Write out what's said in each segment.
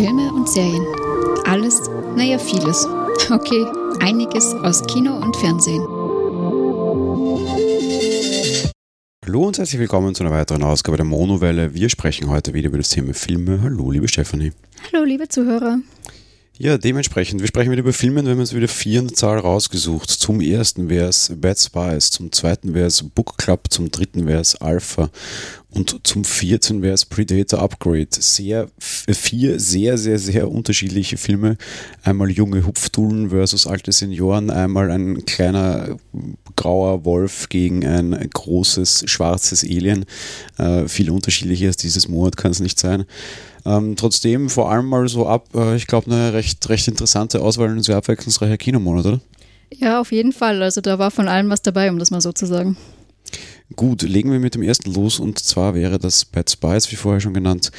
Filme und Serien. Alles, naja, vieles. Okay, einiges aus Kino und Fernsehen. Hallo und herzlich willkommen zu einer weiteren Ausgabe der Monowelle. Wir sprechen heute wieder über das Thema Filme. Hallo, liebe Stefanie. Hallo, liebe Zuhörer. Ja, dementsprechend, wir sprechen wieder über Filme, wir haben uns wieder vier in der Zahl rausgesucht. Zum ersten wäre es Bad Spies, zum zweiten wäre es Book Club, zum dritten wäre es Alpha und zum vierten wäre es Predator Upgrade. Sehr, vier sehr, sehr, sehr unterschiedliche Filme. Einmal junge Hupfdullen versus alte Senioren, einmal ein kleiner grauer Wolf gegen ein großes schwarzes Alien. Äh, viel unterschiedlicher als dieses Monat kann es nicht sein. Ähm, trotzdem vor allem mal so ab, äh, ich glaube, eine recht, recht interessante Auswahl und sehr abwechslungsreicher Kinomonat, oder? Ja, auf jeden Fall. Also da war von allem was dabei, um das mal so zu sagen. Gut, legen wir mit dem ersten los und zwar wäre das Bad Spies, wie vorher schon genannt.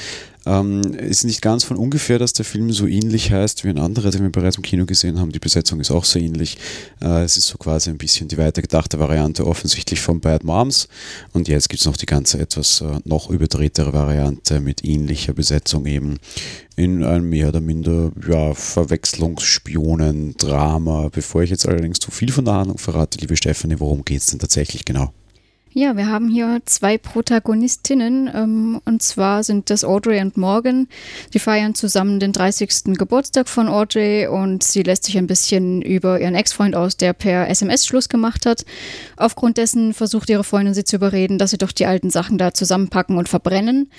Ähm, ist nicht ganz von ungefähr, dass der Film so ähnlich heißt wie ein anderer, den wir bereits im Kino gesehen haben. Die Besetzung ist auch so ähnlich. Äh, es ist so quasi ein bisschen die weitergedachte Variante offensichtlich von Bad Moms. Und jetzt gibt es noch die ganze etwas äh, noch überdrehtere Variante mit ähnlicher Besetzung eben in einem mehr oder minder ja, Verwechslungsspionen-Drama. Bevor ich jetzt allerdings zu viel von der Handlung verrate, liebe Stefanie, worum geht es denn tatsächlich genau? Ja, wir haben hier zwei Protagonistinnen ähm, und zwar sind das Audrey und Morgan. Die feiern zusammen den 30. Geburtstag von Audrey und sie lässt sich ein bisschen über ihren Ex-Freund aus, der per SMS Schluss gemacht hat. Aufgrund dessen versucht ihre Freundin sie zu überreden, dass sie doch die alten Sachen da zusammenpacken und verbrennen.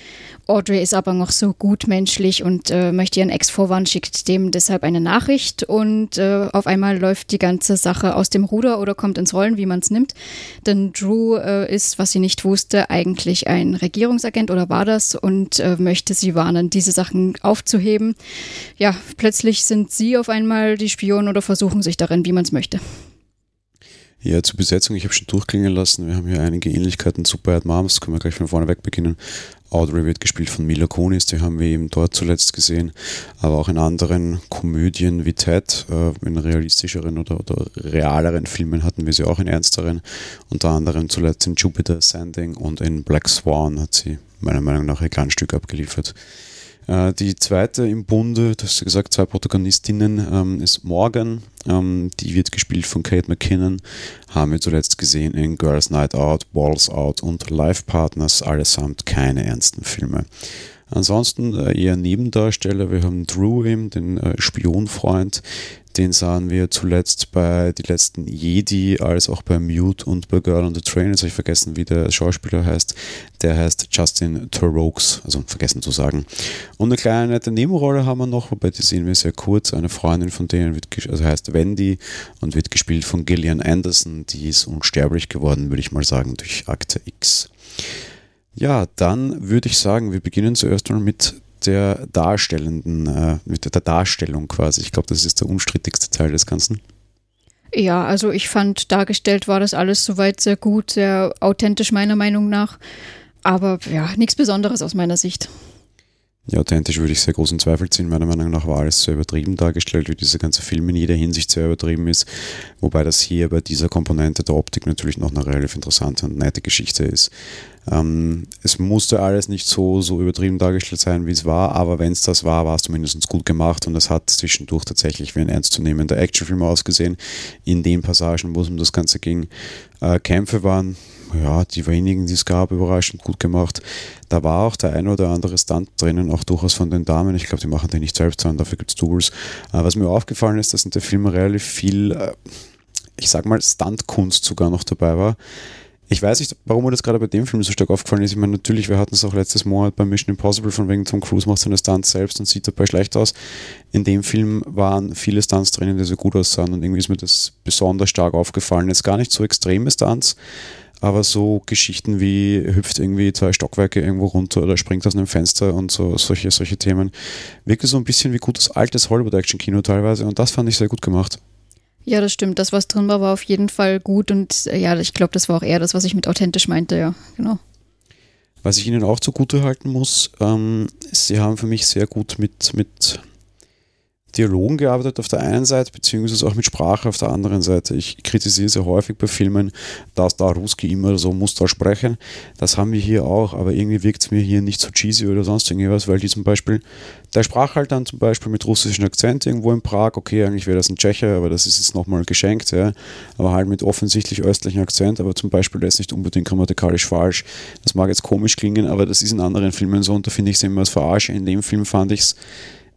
Audrey ist aber noch so gut menschlich und äh, möchte ihren Ex vorwarnen, schickt dem deshalb eine Nachricht und äh, auf einmal läuft die ganze Sache aus dem Ruder oder kommt ins Rollen, wie man es nimmt. Denn Drew äh, ist, was sie nicht wusste, eigentlich ein Regierungsagent oder war das und äh, möchte sie warnen, diese Sachen aufzuheben. Ja, plötzlich sind sie auf einmal die Spionen oder versuchen sich darin, wie man es möchte. Ja, zur Besetzung, ich habe schon durchklingen lassen. Wir haben hier einige Ähnlichkeiten zu Bad Moms, können wir gleich von vorne weg beginnen. Audrey wird gespielt von Mila Kunis, die haben wir eben dort zuletzt gesehen, aber auch in anderen Komödien wie Ted, äh, in realistischeren oder, oder realeren Filmen hatten wir sie auch in ernsteren, unter anderem zuletzt in Jupiter Sending und in Black Swan hat sie meiner Meinung nach ein Glanzstück abgeliefert. Äh, die zweite im Bunde, du hast gesagt, zwei Protagonistinnen, ähm, ist Morgan. Ähm, die wird gespielt von Kate McKinnon. Haben wir zuletzt gesehen in Girls Night Out, Balls Out und Life Partners, allesamt keine ernsten Filme. Ansonsten äh, eher Nebendarsteller. Wir haben Drew eben, den äh, Spionfreund, den sahen wir zuletzt bei Die letzten Jedi, als auch bei Mute und bei Girl on the Train. Jetzt habe ich vergessen, wie der Schauspieler heißt. Der heißt Justin Turokes, also vergessen zu sagen. Und eine kleine nette Nebenrolle haben wir noch, wobei die sehen wir sehr kurz. Eine Freundin von denen wird, also heißt Wendy und wird gespielt von Gillian Anderson. Die ist unsterblich geworden, würde ich mal sagen, durch Akte X. Ja, dann würde ich sagen, wir beginnen zuerst mal mit der darstellenden, äh, mit der Darstellung quasi. Ich glaube, das ist der unstrittigste Teil des Ganzen. Ja, also ich fand, dargestellt war das alles soweit sehr gut, sehr authentisch meiner Meinung nach. Aber ja, nichts Besonderes aus meiner Sicht. Ja, authentisch würde ich sehr großen Zweifel ziehen. Meiner Meinung nach war alles sehr übertrieben dargestellt, wie dieser ganze Film in jeder Hinsicht sehr übertrieben ist. Wobei das hier bei dieser Komponente der Optik natürlich noch eine relativ interessante und nette Geschichte ist. Ähm, es musste alles nicht so, so übertrieben dargestellt sein, wie es war, aber wenn es das war, war es zumindest gut gemacht und es hat zwischendurch tatsächlich wie ein ernstzunehmender Actionfilm ausgesehen. In den Passagen, wo es um das Ganze ging, äh, Kämpfe waren ja, die wenigen, die es gab, überraschend gut gemacht. Da war auch der ein oder andere Stunt drinnen, auch durchaus von den Damen. Ich glaube, die machen den nicht selbst, sondern dafür gibt es Tools. Äh, was mir aufgefallen ist, dass in der Film relativ viel, äh, ich sag mal, Stuntkunst sogar noch dabei war. Ich weiß nicht, warum mir das gerade bei dem Film so stark aufgefallen ist. Ich meine, natürlich, wir hatten es auch letztes Monat bei Mission Impossible, von wegen Tom Cruise macht seine Stunts selbst und sieht dabei schlecht aus. In dem Film waren viele Stunts drinnen, die so gut aussahen und irgendwie ist mir das besonders stark aufgefallen. Jetzt gar nicht so extreme Stunts, aber so Geschichten wie hüpft irgendwie zwei Stockwerke irgendwo runter oder springt aus einem Fenster und so solche, solche Themen. Wirklich so ein bisschen wie gutes altes Hollywood-Action-Kino teilweise und das fand ich sehr gut gemacht. Ja, das stimmt. Das, was drin war, war auf jeden Fall gut und äh, ja, ich glaube, das war auch eher das, was ich mit authentisch meinte, ja, genau. Was ich Ihnen auch zugute halten muss, ähm, Sie haben für mich sehr gut mit, mit Dialogen gearbeitet auf der einen Seite, beziehungsweise auch mit Sprache auf der anderen Seite. Ich kritisiere sehr häufig bei Filmen, dass da Ruski immer so muss da sprechen. Das haben wir hier auch, aber irgendwie wirkt es mir hier nicht so cheesy oder sonst irgendwas, weil die zum Beispiel, der sprach halt dann zum Beispiel mit russischem Akzent irgendwo in Prag, okay, eigentlich wäre das ein Tschecher, aber das ist jetzt nochmal geschenkt, ja, aber halt mit offensichtlich östlichem Akzent, aber zum Beispiel der ist nicht unbedingt grammatikalisch falsch. Das mag jetzt komisch klingen, aber das ist in anderen Filmen so und da finde ich es immer als Verarsche. In dem Film fand ich es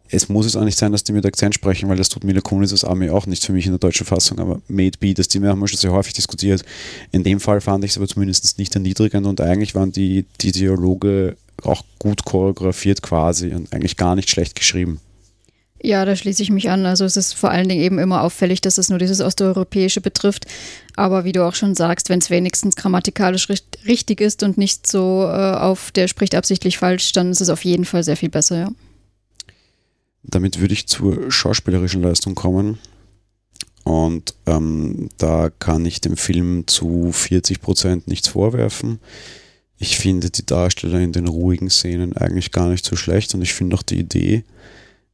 es muss es auch nicht sein, dass die mit Akzent sprechen, weil das tut Mila Kunis als Armee auch nicht für mich in der deutschen Fassung, aber made be, das Thema haben wir schon sehr häufig diskutiert. In dem Fall fand ich es aber zumindest nicht erniedrigend und eigentlich waren die, die Dialoge auch gut choreografiert quasi und eigentlich gar nicht schlecht geschrieben. Ja, da schließe ich mich an. Also es ist vor allen Dingen eben immer auffällig, dass es nur dieses Osteuropäische betrifft. Aber wie du auch schon sagst, wenn es wenigstens grammatikalisch richtig ist und nicht so äh, auf der spricht absichtlich falsch, dann ist es auf jeden Fall sehr viel besser, ja. Damit würde ich zur schauspielerischen Leistung kommen. Und ähm, da kann ich dem Film zu 40 Prozent nichts vorwerfen. Ich finde die Darsteller in den ruhigen Szenen eigentlich gar nicht so schlecht und ich finde auch die Idee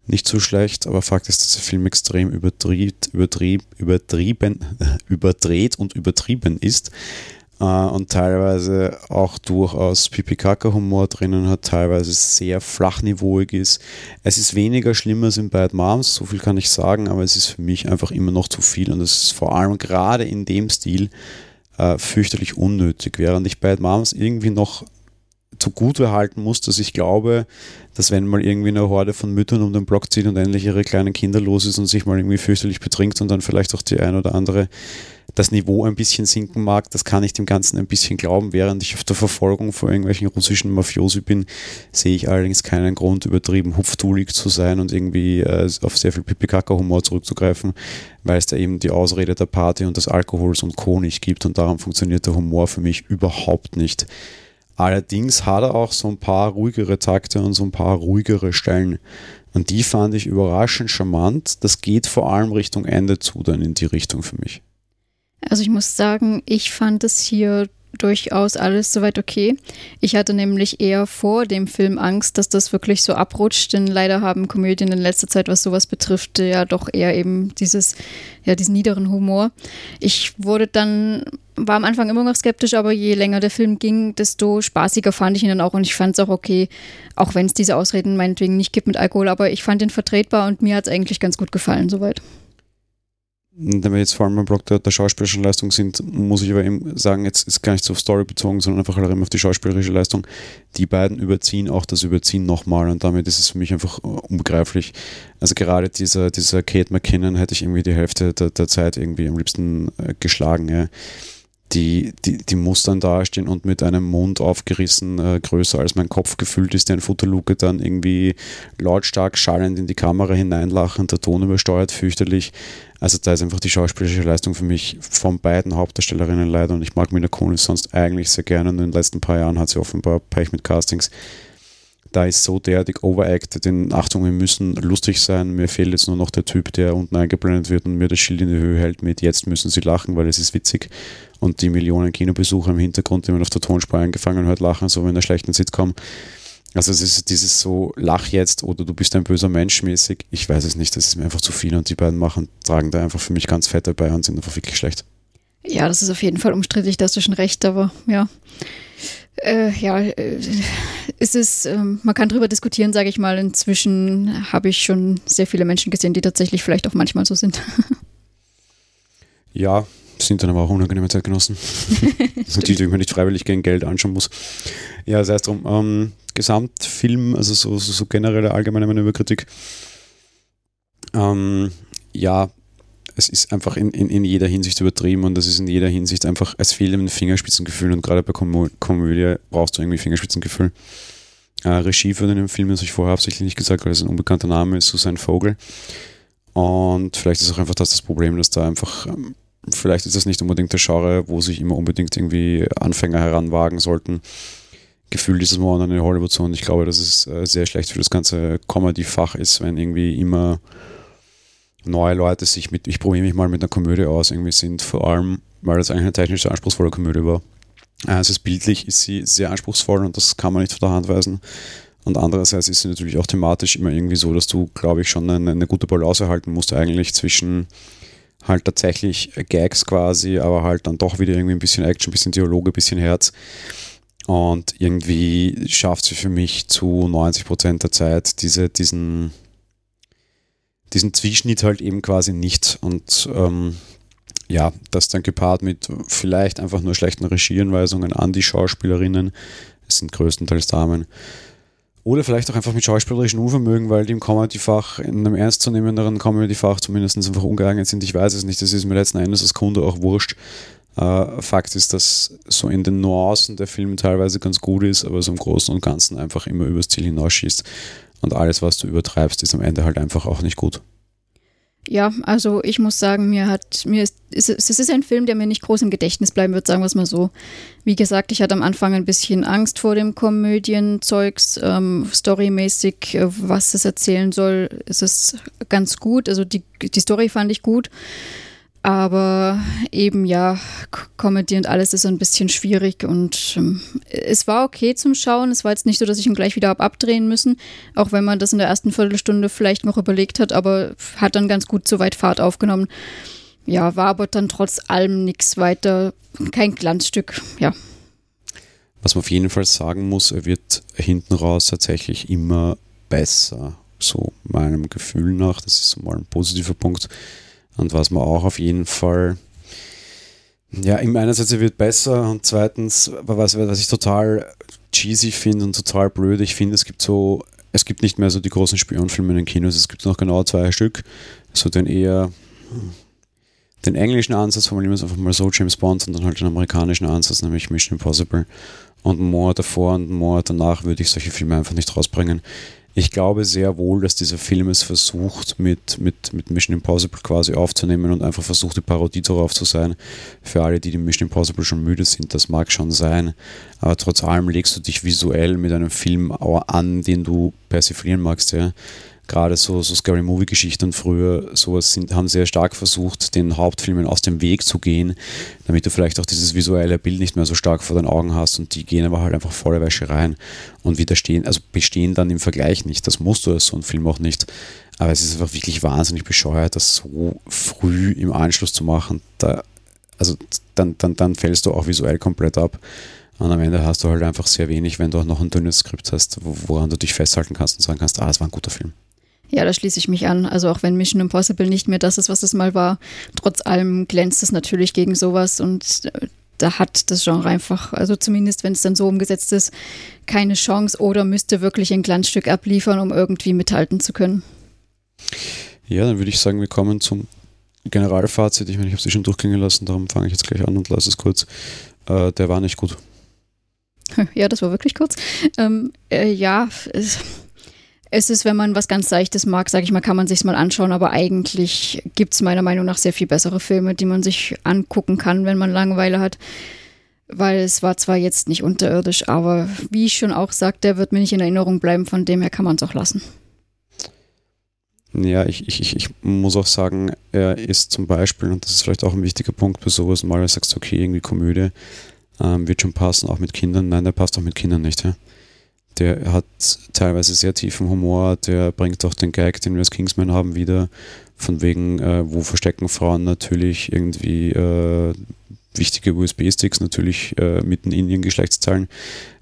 nicht so schlecht, aber Fakt ist, dass der Film extrem übertrieb, übertrieb, übertrieben, überdreht und übertrieben ist äh, und teilweise auch durchaus Pipi-Kaka-Humor drinnen hat, teilweise sehr flachniveauig ist. Es ist weniger schlimm als in Bad Moms, so viel kann ich sagen, aber es ist für mich einfach immer noch zu viel und es ist vor allem gerade in dem Stil äh, fürchterlich unnötig, während ich Bad Moms irgendwie noch zugute halten muss, dass ich glaube, dass wenn mal irgendwie eine Horde von Müttern um den Block zieht und endlich ihre kleinen Kinder los ist und sich mal irgendwie fürchterlich betrinkt und dann vielleicht auch die ein oder andere das Niveau ein bisschen sinken mag, das kann ich dem Ganzen ein bisschen glauben. Während ich auf der Verfolgung vor irgendwelchen russischen Mafiosi bin, sehe ich allerdings keinen Grund, übertrieben hupftulig zu sein und irgendwie äh, auf sehr viel Pipikaka-Humor zurückzugreifen, weil es da eben die Ausrede der Party und des Alkohols und Co. nicht gibt und darum funktioniert der Humor für mich überhaupt nicht. Allerdings hat er auch so ein paar ruhigere Takte und so ein paar ruhigere Stellen. Und die fand ich überraschend charmant. Das geht vor allem Richtung Ende zu, dann in die Richtung für mich. Also ich muss sagen, ich fand es hier durchaus alles soweit okay. Ich hatte nämlich eher vor dem Film Angst, dass das wirklich so abrutscht, denn leider haben Komödien in letzter Zeit, was sowas betrifft, ja doch eher eben dieses, ja, diesen niederen Humor. Ich wurde dann, war am Anfang immer noch skeptisch, aber je länger der Film ging, desto spaßiger fand ich ihn dann auch und ich fand es auch okay, auch wenn es diese Ausreden meinetwegen nicht gibt mit Alkohol, aber ich fand ihn vertretbar und mir hat es eigentlich ganz gut gefallen soweit wenn wir jetzt vor allem beim Block der, der, schauspielerischen Leistung sind, muss ich aber eben sagen, jetzt ist gar nicht so auf Story bezogen, sondern einfach halt auf die schauspielerische Leistung. Die beiden überziehen auch das Überziehen nochmal und damit ist es für mich einfach unbegreiflich. Also gerade dieser, dieser Kate McKinnon hätte ich irgendwie die Hälfte der, der Zeit irgendwie am liebsten äh, geschlagen. Ja die, die, die muss dann dastehen und mit einem Mund aufgerissen, äh, größer als mein Kopf gefüllt ist, der in Futterluke dann irgendwie lautstark schallend in die Kamera hineinlachen, der Ton übersteuert, fürchterlich. Also da ist einfach die schauspielerische Leistung für mich von beiden Hauptdarstellerinnen leider und ich mag Mina Kunis sonst eigentlich sehr gerne und in den letzten paar Jahren hat sie offenbar Pech mit Castings da ist so derartig overacted. In Achtung, wir müssen lustig sein. Mir fehlt jetzt nur noch der Typ, der unten eingeblendet wird und mir das Schild in die Höhe hält mit jetzt müssen sie lachen, weil es ist witzig. Und die Millionen Kinobesucher im Hintergrund, die man auf der Tonspur eingefangen hört, lachen, so wie in einer schlechten Sitcom. Also es ist dieses so, lach jetzt oder du bist ein böser Mensch mäßig. Ich weiß es nicht, das ist mir einfach zu viel und die beiden machen, tragen da einfach für mich ganz fett dabei und sind einfach wirklich schlecht. Ja, das ist auf jeden Fall umstrittig, da hast du schon recht, aber ja. Äh, ja, äh, es ist, äh, man kann darüber diskutieren, sage ich mal. Inzwischen habe ich schon sehr viele Menschen gesehen, die tatsächlich vielleicht auch manchmal so sind. ja, sind dann aber auch unangenehme Zeitgenossen. Natürlich, die man nicht freiwillig gegen Geld anschauen muss. Ja, sei es drum. Ähm, Gesamtfilm, also so, so, so generelle allgemeine Manöverkritik. Ähm, ja, es ist einfach in, in, in jeder Hinsicht übertrieben und es ist in jeder Hinsicht einfach, es fehlt ein Fingerspitzengefühl und gerade bei Komö Komödie brauchst du irgendwie Fingerspitzengefühl. Äh, Regie für den Film, das ich vorher absichtlich nicht gesagt, weil es ein unbekannter Name ist, Susanne Vogel. Und vielleicht ist auch einfach das das Problem, dass da einfach, ähm, vielleicht ist das nicht unbedingt der Genre, wo sich immer unbedingt irgendwie Anfänger heranwagen sollten. Gefühlt ist es momentan eine Hollywood-Zone. Ich glaube, dass es äh, sehr schlecht für das ganze Comedy-Fach ist, wenn irgendwie immer neue Leute sich mit, ich probiere mich mal mit einer Komödie aus, irgendwie sind, vor allem, weil das eigentlich eine technisch anspruchsvolle Komödie war. Also bildlich ist sie sehr anspruchsvoll und das kann man nicht von der Hand weisen. Und andererseits ist es natürlich auch thematisch immer irgendwie so, dass du, glaube ich, schon eine, eine gute Balance erhalten musst, eigentlich zwischen halt tatsächlich Gags quasi, aber halt dann doch wieder irgendwie ein bisschen Action, ein bisschen Dialoge, ein bisschen Herz. Und irgendwie schafft sie für mich zu 90 Prozent der Zeit diese, diesen, diesen Zwischnitt halt eben quasi nicht. Und ähm, ja, das dann gepaart mit vielleicht einfach nur schlechten Regieanweisungen an die Schauspielerinnen, es sind größtenteils Damen, oder vielleicht auch einfach mit schauspielerischen Unvermögen, weil die im Comedy-Fach, in einem ernstzunehmenderen Comedy-Fach zumindest einfach ungeeignet sind. Ich weiß es nicht, das ist mir letzten Endes als Kunde auch wurscht. Äh, Fakt ist, dass so in den Nuancen der Film teilweise ganz gut ist, aber so im Großen und Ganzen einfach immer übers Ziel hinausschießt. Und alles, was du übertreibst, ist am Ende halt einfach auch nicht gut. Ja, also ich muss sagen, mir hat, mir ist, es ist ein Film, der mir nicht groß im Gedächtnis bleiben wird, sagen wir es mal so. Wie gesagt, ich hatte am Anfang ein bisschen Angst vor dem Komödienzeugs, ähm, storymäßig, äh, was es erzählen soll, ist es ganz gut. Also die, die Story fand ich gut. Aber eben ja, Comedy und alles ist ein bisschen schwierig und ähm, es war okay zum Schauen. Es war jetzt nicht so, dass ich ihn gleich wieder habe abdrehen müssen, auch wenn man das in der ersten Viertelstunde vielleicht noch überlegt hat, aber hat dann ganz gut so weit Fahrt aufgenommen. Ja, war aber dann trotz allem nichts weiter, kein Glanzstück, ja. Was man auf jeden Fall sagen muss, er wird hinten raus tatsächlich immer besser, so meinem Gefühl nach. Das ist mal ein positiver Punkt und was man auch auf jeden Fall, ja, einerseits er wird besser und zweitens, was, was ich total cheesy finde und total blöd, ich finde, es gibt so, es gibt nicht mehr so die großen Spionfilme in den Kinos, es gibt noch genau zwei Stück, so den eher den englischen Ansatz, formulieren wir es einfach mal so, James Bond, und dann halt den amerikanischen Ansatz, nämlich Mission Impossible. Und More davor und More danach würde ich solche Filme einfach nicht rausbringen ich glaube sehr wohl, dass dieser Film es versucht, mit, mit, mit Mission Impossible quasi aufzunehmen und einfach versucht, die Parodie darauf zu sein. Für alle, die die Mission Impossible schon müde sind, das mag schon sein. Aber trotz allem legst du dich visuell mit einem Film an, den du persiflieren magst. Ja gerade so, so Scary Movie-Geschichten früher, sowas sind, haben sehr stark versucht, den Hauptfilmen aus dem Weg zu gehen, damit du vielleicht auch dieses visuelle Bild nicht mehr so stark vor den Augen hast und die gehen aber halt einfach voller Wäsche rein und widerstehen, also bestehen dann im Vergleich nicht. Das musst du als so ein Film auch nicht. Aber es ist einfach wirklich wahnsinnig bescheuert, das so früh im Anschluss zu machen. Da, also dann, dann, dann fällst du auch visuell komplett ab. Und am Ende hast du halt einfach sehr wenig, wenn du auch noch ein dünnes Skript hast, woran du dich festhalten kannst und sagen kannst, ah, es war ein guter Film. Ja, da schließe ich mich an. Also auch wenn Mission Impossible nicht mehr das ist, was es mal war, trotz allem glänzt es natürlich gegen sowas und äh, da hat das Genre einfach, also zumindest wenn es dann so umgesetzt ist, keine Chance oder müsste wirklich ein Glanzstück abliefern, um irgendwie mithalten zu können. Ja, dann würde ich sagen, wir kommen zum Generalfazit. Ich meine, ich habe sie schon durchklingen lassen, darum fange ich jetzt gleich an und lasse es kurz. Äh, der war nicht gut. Ja, das war wirklich kurz. Ähm, äh, ja, es, es ist, wenn man was ganz Seichtes mag, sage ich mal, kann man sich mal anschauen, aber eigentlich gibt es meiner Meinung nach sehr viel bessere Filme, die man sich angucken kann, wenn man Langeweile hat. Weil es war zwar jetzt nicht unterirdisch, aber wie ich schon auch sagte, der wird mir nicht in Erinnerung bleiben, von dem her kann man es auch lassen. Ja, ich, ich, ich muss auch sagen, er ist zum Beispiel, und das ist vielleicht auch ein wichtiger Punkt bei sowas, mal sagst du, okay, irgendwie Komödie, ähm, wird schon passen, auch mit Kindern. Nein, der passt auch mit Kindern nicht. Ja? Der hat teilweise sehr tiefen Humor, der bringt auch den Gag, den wir als Kingsman haben, wieder. Von wegen, äh, wo verstecken Frauen natürlich irgendwie äh, wichtige USB-Sticks natürlich äh, mitten in ihren Geschlechtsteilen.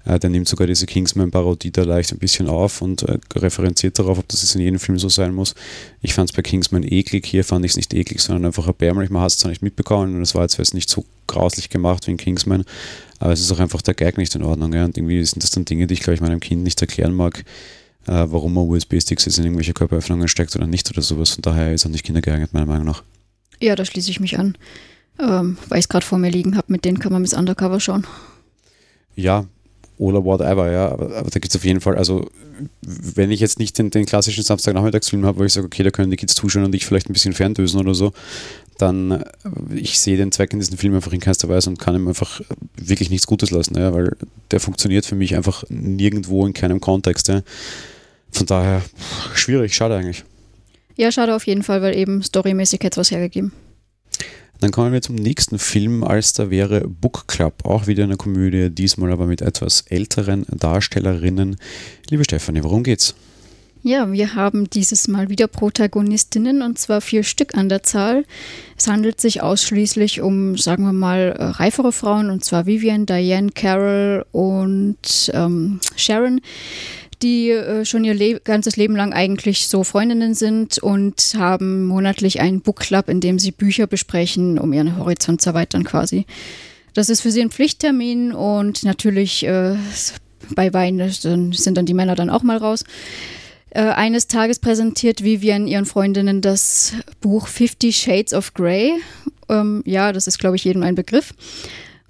Äh, der nimmt sogar diese Kingsman-Parodie da leicht ein bisschen auf und äh, referenziert darauf, ob das jetzt in jedem Film so sein muss. Ich fand es bei Kingsman eklig, hier fand ich es nicht eklig, sondern einfach erbärmlich. Man hat es zwar nicht mitbekommen und es war jetzt nicht so grauslich gemacht wie in Kingsman, aber es ist auch einfach der Gag nicht in Ordnung. Ja? Und irgendwie sind das dann Dinge, die ich, glaube ich, meinem Kind nicht erklären mag, äh, warum man USB-Sticks jetzt in irgendwelche Körperöffnungen steckt oder nicht oder sowas. Von daher ist auch nicht kindergeeignet, meiner Meinung nach. Ja, da schließe ich mich an ähm, weil ich es gerade vor mir liegen habe, mit denen kann man Miss Undercover schauen. Ja, oder whatever, ja. Aber, aber da gibt es auf jeden Fall, also wenn ich jetzt nicht den, den klassischen Samstagnachmittagsfilm habe, wo ich sage, okay, da können die Kids zuschauen und ich vielleicht ein bisschen ferndösen oder so, dann äh, ich sehe den Zweck in diesem Film einfach in keinster Weise und kann ihm einfach wirklich nichts Gutes lassen, ja, weil der funktioniert für mich einfach nirgendwo in keinem Kontext. Ja. Von daher schwierig, schade eigentlich. Ja, schade auf jeden Fall, weil eben storymäßig hätte was hergegeben. Dann kommen wir zum nächsten Film, als da wäre Book Club, auch wieder eine Komödie, diesmal aber mit etwas älteren Darstellerinnen. Liebe Stefanie, worum geht's? Ja, wir haben dieses Mal wieder Protagonistinnen und zwar vier Stück an der Zahl. Es handelt sich ausschließlich um, sagen wir mal, äh, reifere Frauen und zwar Vivian, Diane, Carol und ähm, Sharon die äh, schon ihr Le ganzes Leben lang eigentlich so Freundinnen sind und haben monatlich einen Book Club, in dem sie Bücher besprechen, um ihren Horizont zu erweitern quasi. Das ist für sie ein Pflichttermin und natürlich äh, bei Wein sind dann die Männer dann auch mal raus. Äh, eines Tages präsentiert Vivian ihren Freundinnen das Buch Fifty Shades of Grey. Ähm, ja, das ist, glaube ich, jedem ein Begriff.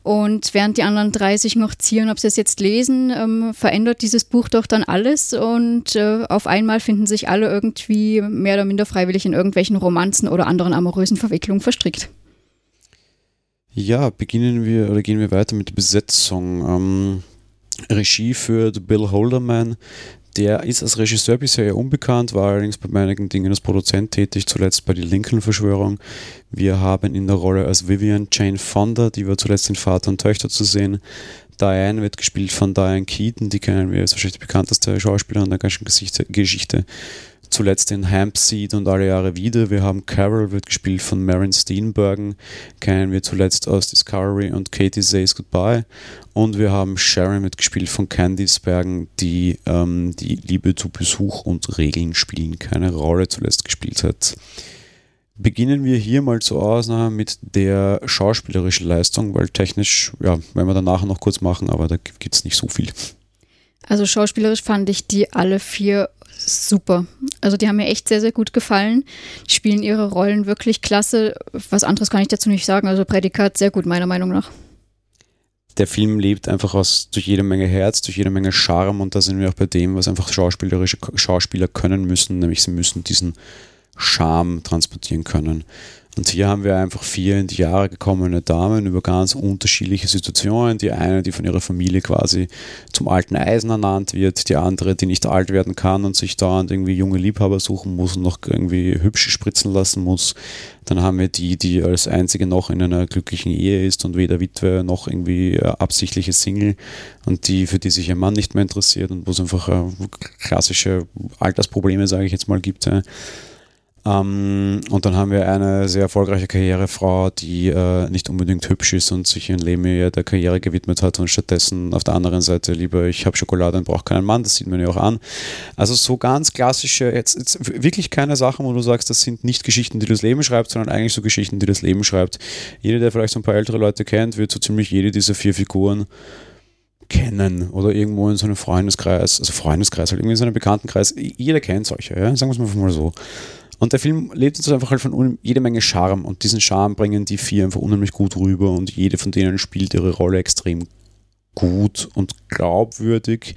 Und während die anderen drei sich noch zieren, ob sie es jetzt lesen, ähm, verändert dieses Buch doch dann alles und äh, auf einmal finden sich alle irgendwie mehr oder minder freiwillig in irgendwelchen Romanzen oder anderen amorösen Verwicklungen verstrickt. Ja, beginnen wir oder gehen wir weiter mit der Besetzung. Ähm, Regie führt Bill Holderman, der ist als Regisseur bisher eher unbekannt, war allerdings bei einigen Dingen als Produzent tätig, zuletzt bei die Lincoln-Verschwörung. Wir haben in der Rolle als Vivian Jane Fonda, die war zuletzt in Vater und Töchter zu sehen. Diane wird gespielt von Diane Keaton, die kennen wir als wahrscheinlich die bekannteste Schauspielerin der ganzen Geschichte zuletzt in Hampseed und alle Jahre wieder. Wir haben Carol, wird gespielt von Marin Steenbergen, kennen wir zuletzt aus Discovery und Katie Says Goodbye. Und wir haben Sharon, wird gespielt von Candice Bergen, die ähm, die Liebe zu Besuch und Regeln spielen keine Rolle zuletzt gespielt hat. Beginnen wir hier mal zur Ausnahme mit der schauspielerischen Leistung, weil technisch, ja, werden wir danach noch kurz machen, aber da gibt es nicht so viel. Also schauspielerisch fand ich die alle vier super. Also die haben mir echt sehr, sehr gut gefallen. Die spielen ihre Rollen wirklich klasse. Was anderes kann ich dazu nicht sagen. Also Prädikat sehr gut, meiner Meinung nach. Der Film lebt einfach aus durch jede Menge Herz, durch jede Menge Charme und da sind wir auch bei dem, was einfach schauspielerische Schauspieler können müssen, nämlich sie müssen diesen Charme transportieren können. Und hier haben wir einfach vier in die Jahre gekommene Damen über ganz unterschiedliche Situationen. Die eine, die von ihrer Familie quasi zum alten Eisen ernannt wird, die andere, die nicht alt werden kann und sich dauernd irgendwie junge Liebhaber suchen muss und noch irgendwie hübsche spritzen lassen muss. Dann haben wir die, die als einzige noch in einer glücklichen Ehe ist und weder Witwe noch irgendwie äh, absichtliche Single und die, für die sich ihr Mann nicht mehr interessiert und wo es einfach äh, klassische Altersprobleme, sage ich jetzt mal, gibt. Ähm, und dann haben wir eine sehr erfolgreiche Karrierefrau, die äh, nicht unbedingt hübsch ist und sich ihren Leben eher der Karriere gewidmet hat und stattdessen auf der anderen Seite lieber, ich habe Schokolade und brauche keinen Mann, das sieht man ja auch an. Also so ganz klassische, jetzt, jetzt wirklich keine Sachen, wo du sagst, das sind nicht Geschichten, die das Leben schreibt, sondern eigentlich so Geschichten, die das Leben schreibt. Jeder, der vielleicht so ein paar ältere Leute kennt, wird so ziemlich jede dieser vier Figuren kennen oder irgendwo in so einem Freundeskreis, also Freundeskreis, halt irgendwie in so einem Bekanntenkreis, jeder kennt solche, ja? sagen wir es mal so. Und der Film lebt uns einfach halt von jede Menge Charme und diesen Charme bringen die vier einfach unheimlich gut rüber und jede von denen spielt ihre Rolle extrem gut und glaubwürdig.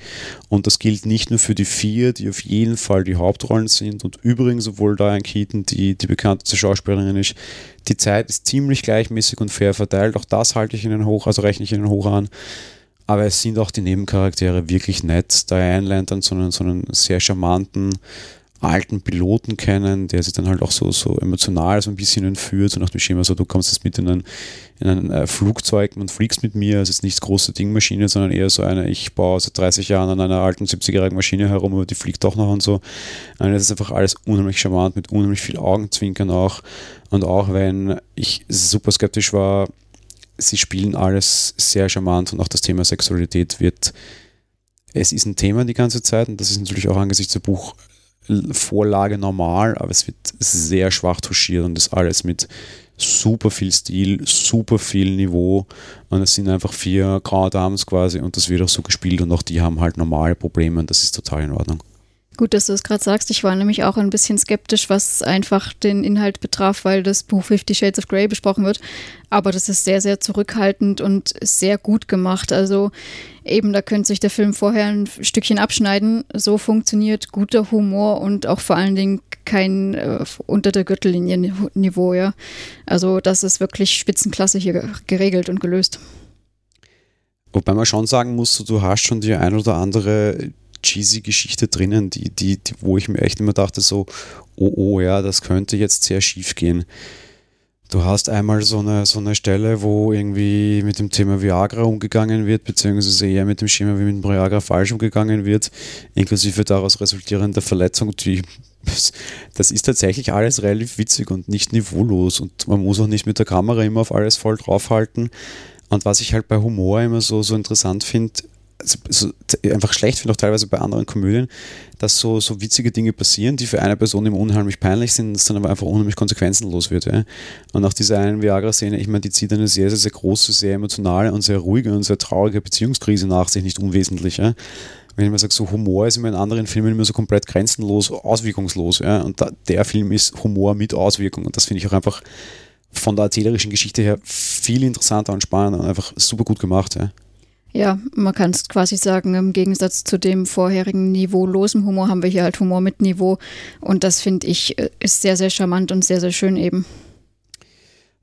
Und das gilt nicht nur für die vier, die auf jeden Fall die Hauptrollen sind. Und übrigens, obwohl Diane Keaton die, die bekannteste Schauspielerin ist, die Zeit ist ziemlich gleichmäßig und fair verteilt. Auch das halte ich ihnen hoch, also rechne ich ihnen hoch an. Aber es sind auch die Nebencharaktere wirklich nett. Diane lernt dann so einen, so einen sehr charmanten, alten Piloten kennen, der sich dann halt auch so, so emotional so ein bisschen entführt, so nach dem Schema, so du kommst jetzt mit in ein, in ein äh, Flugzeug und fliegst mit mir, es ist nicht große Dingmaschine, sondern eher so eine, ich baue seit 30 Jahren an einer alten 70-jährigen Maschine herum, aber die fliegt doch noch und so. Und das ist einfach alles unheimlich charmant, mit unheimlich viel Augenzwinkern auch. Und auch wenn ich super skeptisch war, sie spielen alles sehr charmant und auch das Thema Sexualität wird es ist ein Thema die ganze Zeit und das ist natürlich auch angesichts der Buch Vorlage normal, aber es wird sehr schwach touchiert und ist alles mit super viel Stil, super viel Niveau und es sind einfach vier graue Damen quasi und das wird auch so gespielt und auch die haben halt normale Probleme und das ist total in Ordnung. Gut, dass du es gerade sagst. Ich war nämlich auch ein bisschen skeptisch, was einfach den Inhalt betraf, weil das Buch Fifty Shades of Grey besprochen wird. Aber das ist sehr, sehr zurückhaltend und sehr gut gemacht. Also eben, da könnte sich der Film vorher ein Stückchen abschneiden. So funktioniert guter Humor und auch vor allen Dingen kein äh, unter der Gürtellinie Niveau, ja. Also das ist wirklich Spitzenklasse hier geregelt und gelöst. Wobei man schon sagen muss, du hast schon die ein oder andere cheesy Geschichte drinnen, die, die, die, wo ich mir echt immer dachte, so, oh, oh, ja, das könnte jetzt sehr schief gehen. Du hast einmal so eine, so eine Stelle, wo irgendwie mit dem Thema Viagra umgegangen wird, beziehungsweise eher mit dem Schema, wie mit dem Viagra falsch umgegangen wird, inklusive daraus resultierender Verletzung. Die, das ist tatsächlich alles relativ witzig und nicht niveaulos und man muss auch nicht mit der Kamera immer auf alles voll draufhalten. Und was ich halt bei Humor immer so, so interessant finde, so, einfach schlecht finde, auch teilweise bei anderen Komödien, dass so, so witzige Dinge passieren, die für eine Person immer unheimlich peinlich sind, dass dann aber einfach unheimlich konsequenzenlos wird. Ja. Und auch diese eine Viagra-Szene, ich meine, die zieht eine sehr, sehr, sehr große, sehr emotionale und sehr ruhige und sehr traurige Beziehungskrise nach sich, nicht unwesentlich. Ja. Wenn ich mal sage, so Humor ist immer in anderen Filmen immer so komplett grenzenlos, auswirkungslos. Ja. Und da, der Film ist Humor mit Auswirkung. Und das finde ich auch einfach von der erzählerischen Geschichte her viel interessanter und spannender und einfach super gut gemacht. Ja. Ja, man kann es quasi sagen, im Gegensatz zu dem vorherigen niveaulosen Humor haben wir hier halt Humor mit Niveau. Und das finde ich äh, ist sehr, sehr charmant und sehr, sehr schön eben.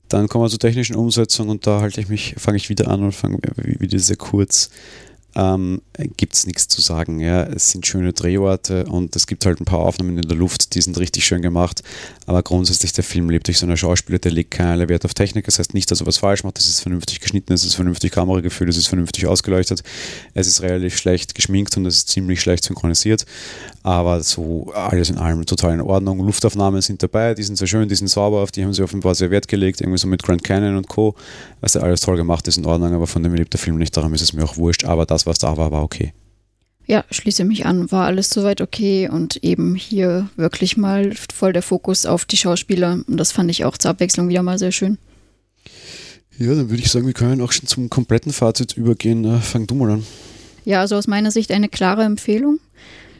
Dann kommen wir zur technischen Umsetzung und da halte ich mich, fange ich wieder an und fange wieder sehr kurz ähm, gibt es nichts zu sagen. Ja. Es sind schöne Drehorte und es gibt halt ein paar Aufnahmen in der Luft, die sind richtig schön gemacht. Aber grundsätzlich, der Film lebt durch so eine Schauspieler, der legt keinerlei Wert auf Technik. Das heißt nicht, dass er was falsch macht. Es ist vernünftig geschnitten, es ist vernünftig Kameragefühl, es ist vernünftig ausgeleuchtet. Es ist relativ schlecht geschminkt und es ist ziemlich schlecht synchronisiert. Aber so alles in allem total in Ordnung. Luftaufnahmen sind dabei, die sind sehr schön, die sind sauber, auf die haben sie offenbar sehr Wert gelegt. Irgendwie so mit Grand Canyon und Co. Also alles toll gemacht ist in Ordnung, aber von dem lebt der Film nicht. Darum ist es mir auch wurscht. Aber das, was da war, war okay. Ja, schließe mich an, war alles soweit okay und eben hier wirklich mal voll der Fokus auf die Schauspieler und das fand ich auch zur Abwechslung wieder mal sehr schön. Ja, dann würde ich sagen, wir können auch schon zum kompletten Fazit übergehen. Fang du mal an. Ja, also aus meiner Sicht eine klare Empfehlung.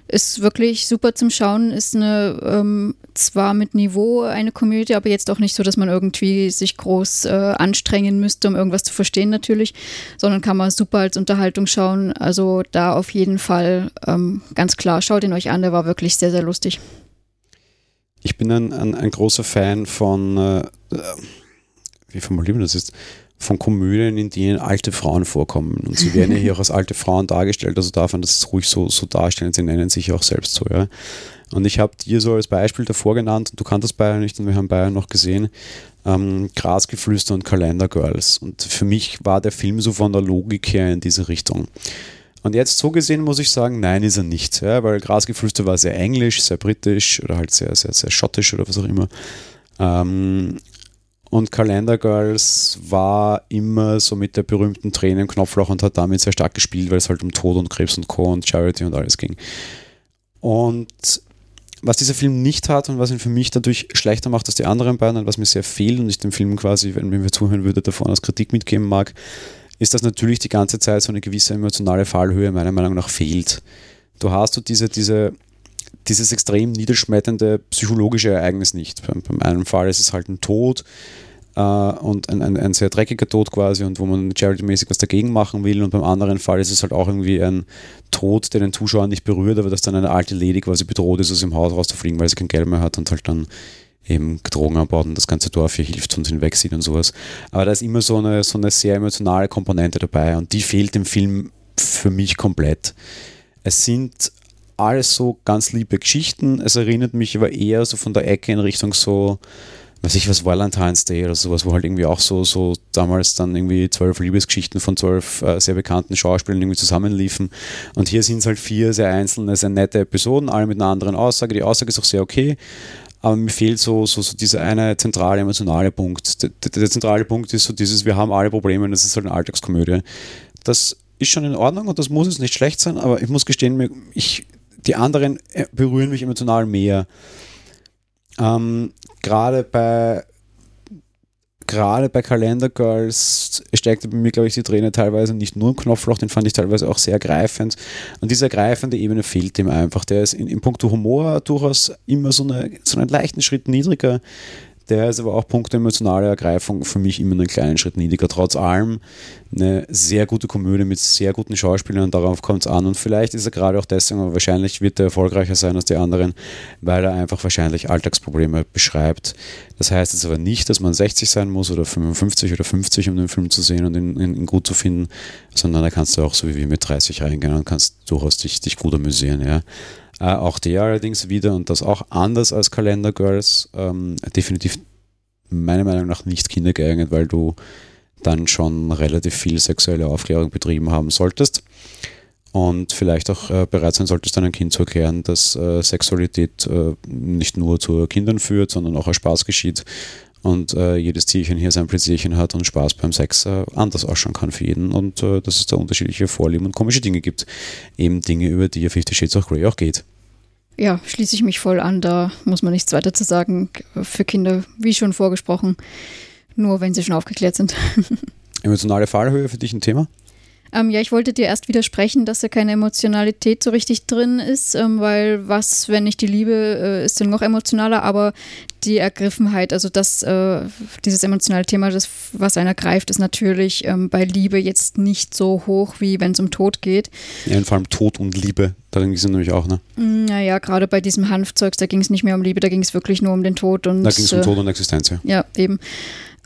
Ist wirklich super zum Schauen, ist eine ähm, zwar mit Niveau eine Komödie, aber jetzt auch nicht so, dass man irgendwie sich groß äh, anstrengen müsste, um irgendwas zu verstehen natürlich, sondern kann man super als Unterhaltung schauen. Also da auf jeden Fall ähm, ganz klar, schaut ihn euch an, der war wirklich sehr, sehr lustig. Ich bin ein, ein, ein großer Fan von, äh, wie formulieren wir das jetzt? Von Komödien, in denen alte Frauen vorkommen. Und sie werden ja hier auch als alte Frauen dargestellt, also darf man das ruhig so, so darstellen. Sie nennen sich auch selbst so. Ja. Und ich habe dir so als Beispiel davor genannt, du kanntest Bayern nicht und wir haben Bayern noch gesehen, ähm, Grasgeflüster und Calendar Girls. Und für mich war der Film so von der Logik her in diese Richtung. Und jetzt so gesehen muss ich sagen, nein, ist er nicht. Ja, weil Grasgeflüster war sehr englisch, sehr britisch oder halt sehr, sehr, sehr schottisch oder was auch immer. Ähm, und Calendar Girls war immer so mit der berühmten Träne im Knopfloch und hat damit sehr stark gespielt, weil es halt um Tod und Krebs und Co. und Charity und alles ging. Und was dieser Film nicht hat und was ihn für mich dadurch schlechter macht als die anderen beiden und was mir sehr fehlt und ich dem Film quasi, wenn mir zuhören würde, davon als Kritik mitgeben mag, ist, dass natürlich die ganze Zeit so eine gewisse emotionale Fallhöhe meiner Meinung nach fehlt. Du hast du diese, diese, dieses extrem niederschmetternde psychologische Ereignis nicht. Beim, beim einen Fall ist es halt ein Tod, äh, und ein, ein, ein, sehr dreckiger Tod quasi und wo man charity-mäßig was dagegen machen will und beim anderen Fall ist es halt auch irgendwie ein Tod, der den Zuschauer nicht berührt, aber dass dann eine alte Lady quasi bedroht ist, aus dem Haus rauszufliegen, weil sie kein Geld mehr hat und halt dann eben Drogen anbaut und das ganze Dorf hier hilft und hinwegsieht und sowas. Aber da ist immer so eine, so eine sehr emotionale Komponente dabei und die fehlt im Film für mich komplett. Es sind alles so ganz liebe Geschichten. Es erinnert mich aber eher so von der Ecke in Richtung so weiß ich was, Valentine's Day oder sowas, wo halt irgendwie auch so, so damals dann irgendwie zwölf Liebesgeschichten von zwölf äh, sehr bekannten Schauspielern irgendwie zusammenliefen. Und hier sind es halt vier sehr einzelne, sehr nette Episoden, alle mit einer anderen Aussage. Die Aussage ist auch sehr okay. Aber mir fehlt so, so, so dieser eine zentrale emotionale Punkt. Der, der, zentrale Punkt ist so dieses, wir haben alle Probleme und das ist halt eine Alltagskomödie. Das ist schon in Ordnung und das muss jetzt nicht schlecht sein, aber ich muss gestehen, ich, die anderen äh, berühren mich emotional mehr. Ähm, gerade bei gerade bei Calendar Girls steckte bei mir, glaube ich, die Träne teilweise nicht nur im Knopfloch, den fand ich teilweise auch sehr ergreifend. Und diese ergreifende Ebene fehlt ihm einfach. Der ist in, in puncto Humor durchaus immer so, eine, so einen leichten Schritt niedriger. Der ist aber auch Punkt emotionale Ergreifung für mich immer einen kleinen Schritt niedriger. Trotz allem eine sehr gute Komödie mit sehr guten Schauspielern, darauf kommt es an. Und vielleicht ist er gerade auch deswegen, aber wahrscheinlich wird er erfolgreicher sein als die anderen, weil er einfach wahrscheinlich Alltagsprobleme beschreibt. Das heißt jetzt aber nicht, dass man 60 sein muss oder 55 oder 50, um den Film zu sehen und ihn, ihn, gut zu finden, sondern da kannst du auch so wie wir mit 30 reingehen und kannst durchaus dich, dich gut amüsieren. Ja. Äh, auch der allerdings wieder und das auch anders als Calendar Girls, ähm, definitiv meiner Meinung nach nicht kindergeeignet, weil du dann schon relativ viel sexuelle Aufklärung betrieben haben solltest und vielleicht auch äh, bereit sein solltest, deinem Kind zu erklären, dass äh, Sexualität äh, nicht nur zu Kindern führt, sondern auch als Spaß geschieht und äh, jedes Tierchen hier sein Pläsierchen hat und Spaß beim Sex äh, anders ausschauen kann für jeden und äh, dass es da unterschiedliche Vorlieben und komische Dinge gibt. Eben Dinge, über die ja Fifty Shades of Grey auch geht. Ja, schließe ich mich voll an, da muss man nichts weiter zu sagen. Für Kinder, wie schon vorgesprochen, nur wenn sie schon aufgeklärt sind. Emotionale Fallhöhe für dich ein Thema? Ähm, ja, ich wollte dir erst widersprechen, dass da keine Emotionalität so richtig drin ist, ähm, weil was, wenn nicht die Liebe, äh, ist dann noch emotionaler, aber die Ergriffenheit, also das, äh, dieses emotionale Thema, das, was einer greift, ist natürlich ähm, bei Liebe jetzt nicht so hoch, wie wenn es um Tod geht. Ja, und vor allem Tod und Liebe, darin ging es nämlich auch, ne? Mm, naja, gerade bei diesem Hanfzeugs, da ging es nicht mehr um Liebe, da ging es wirklich nur um den Tod. Und, da ging es um Tod und Existenz, ja. Ja, eben.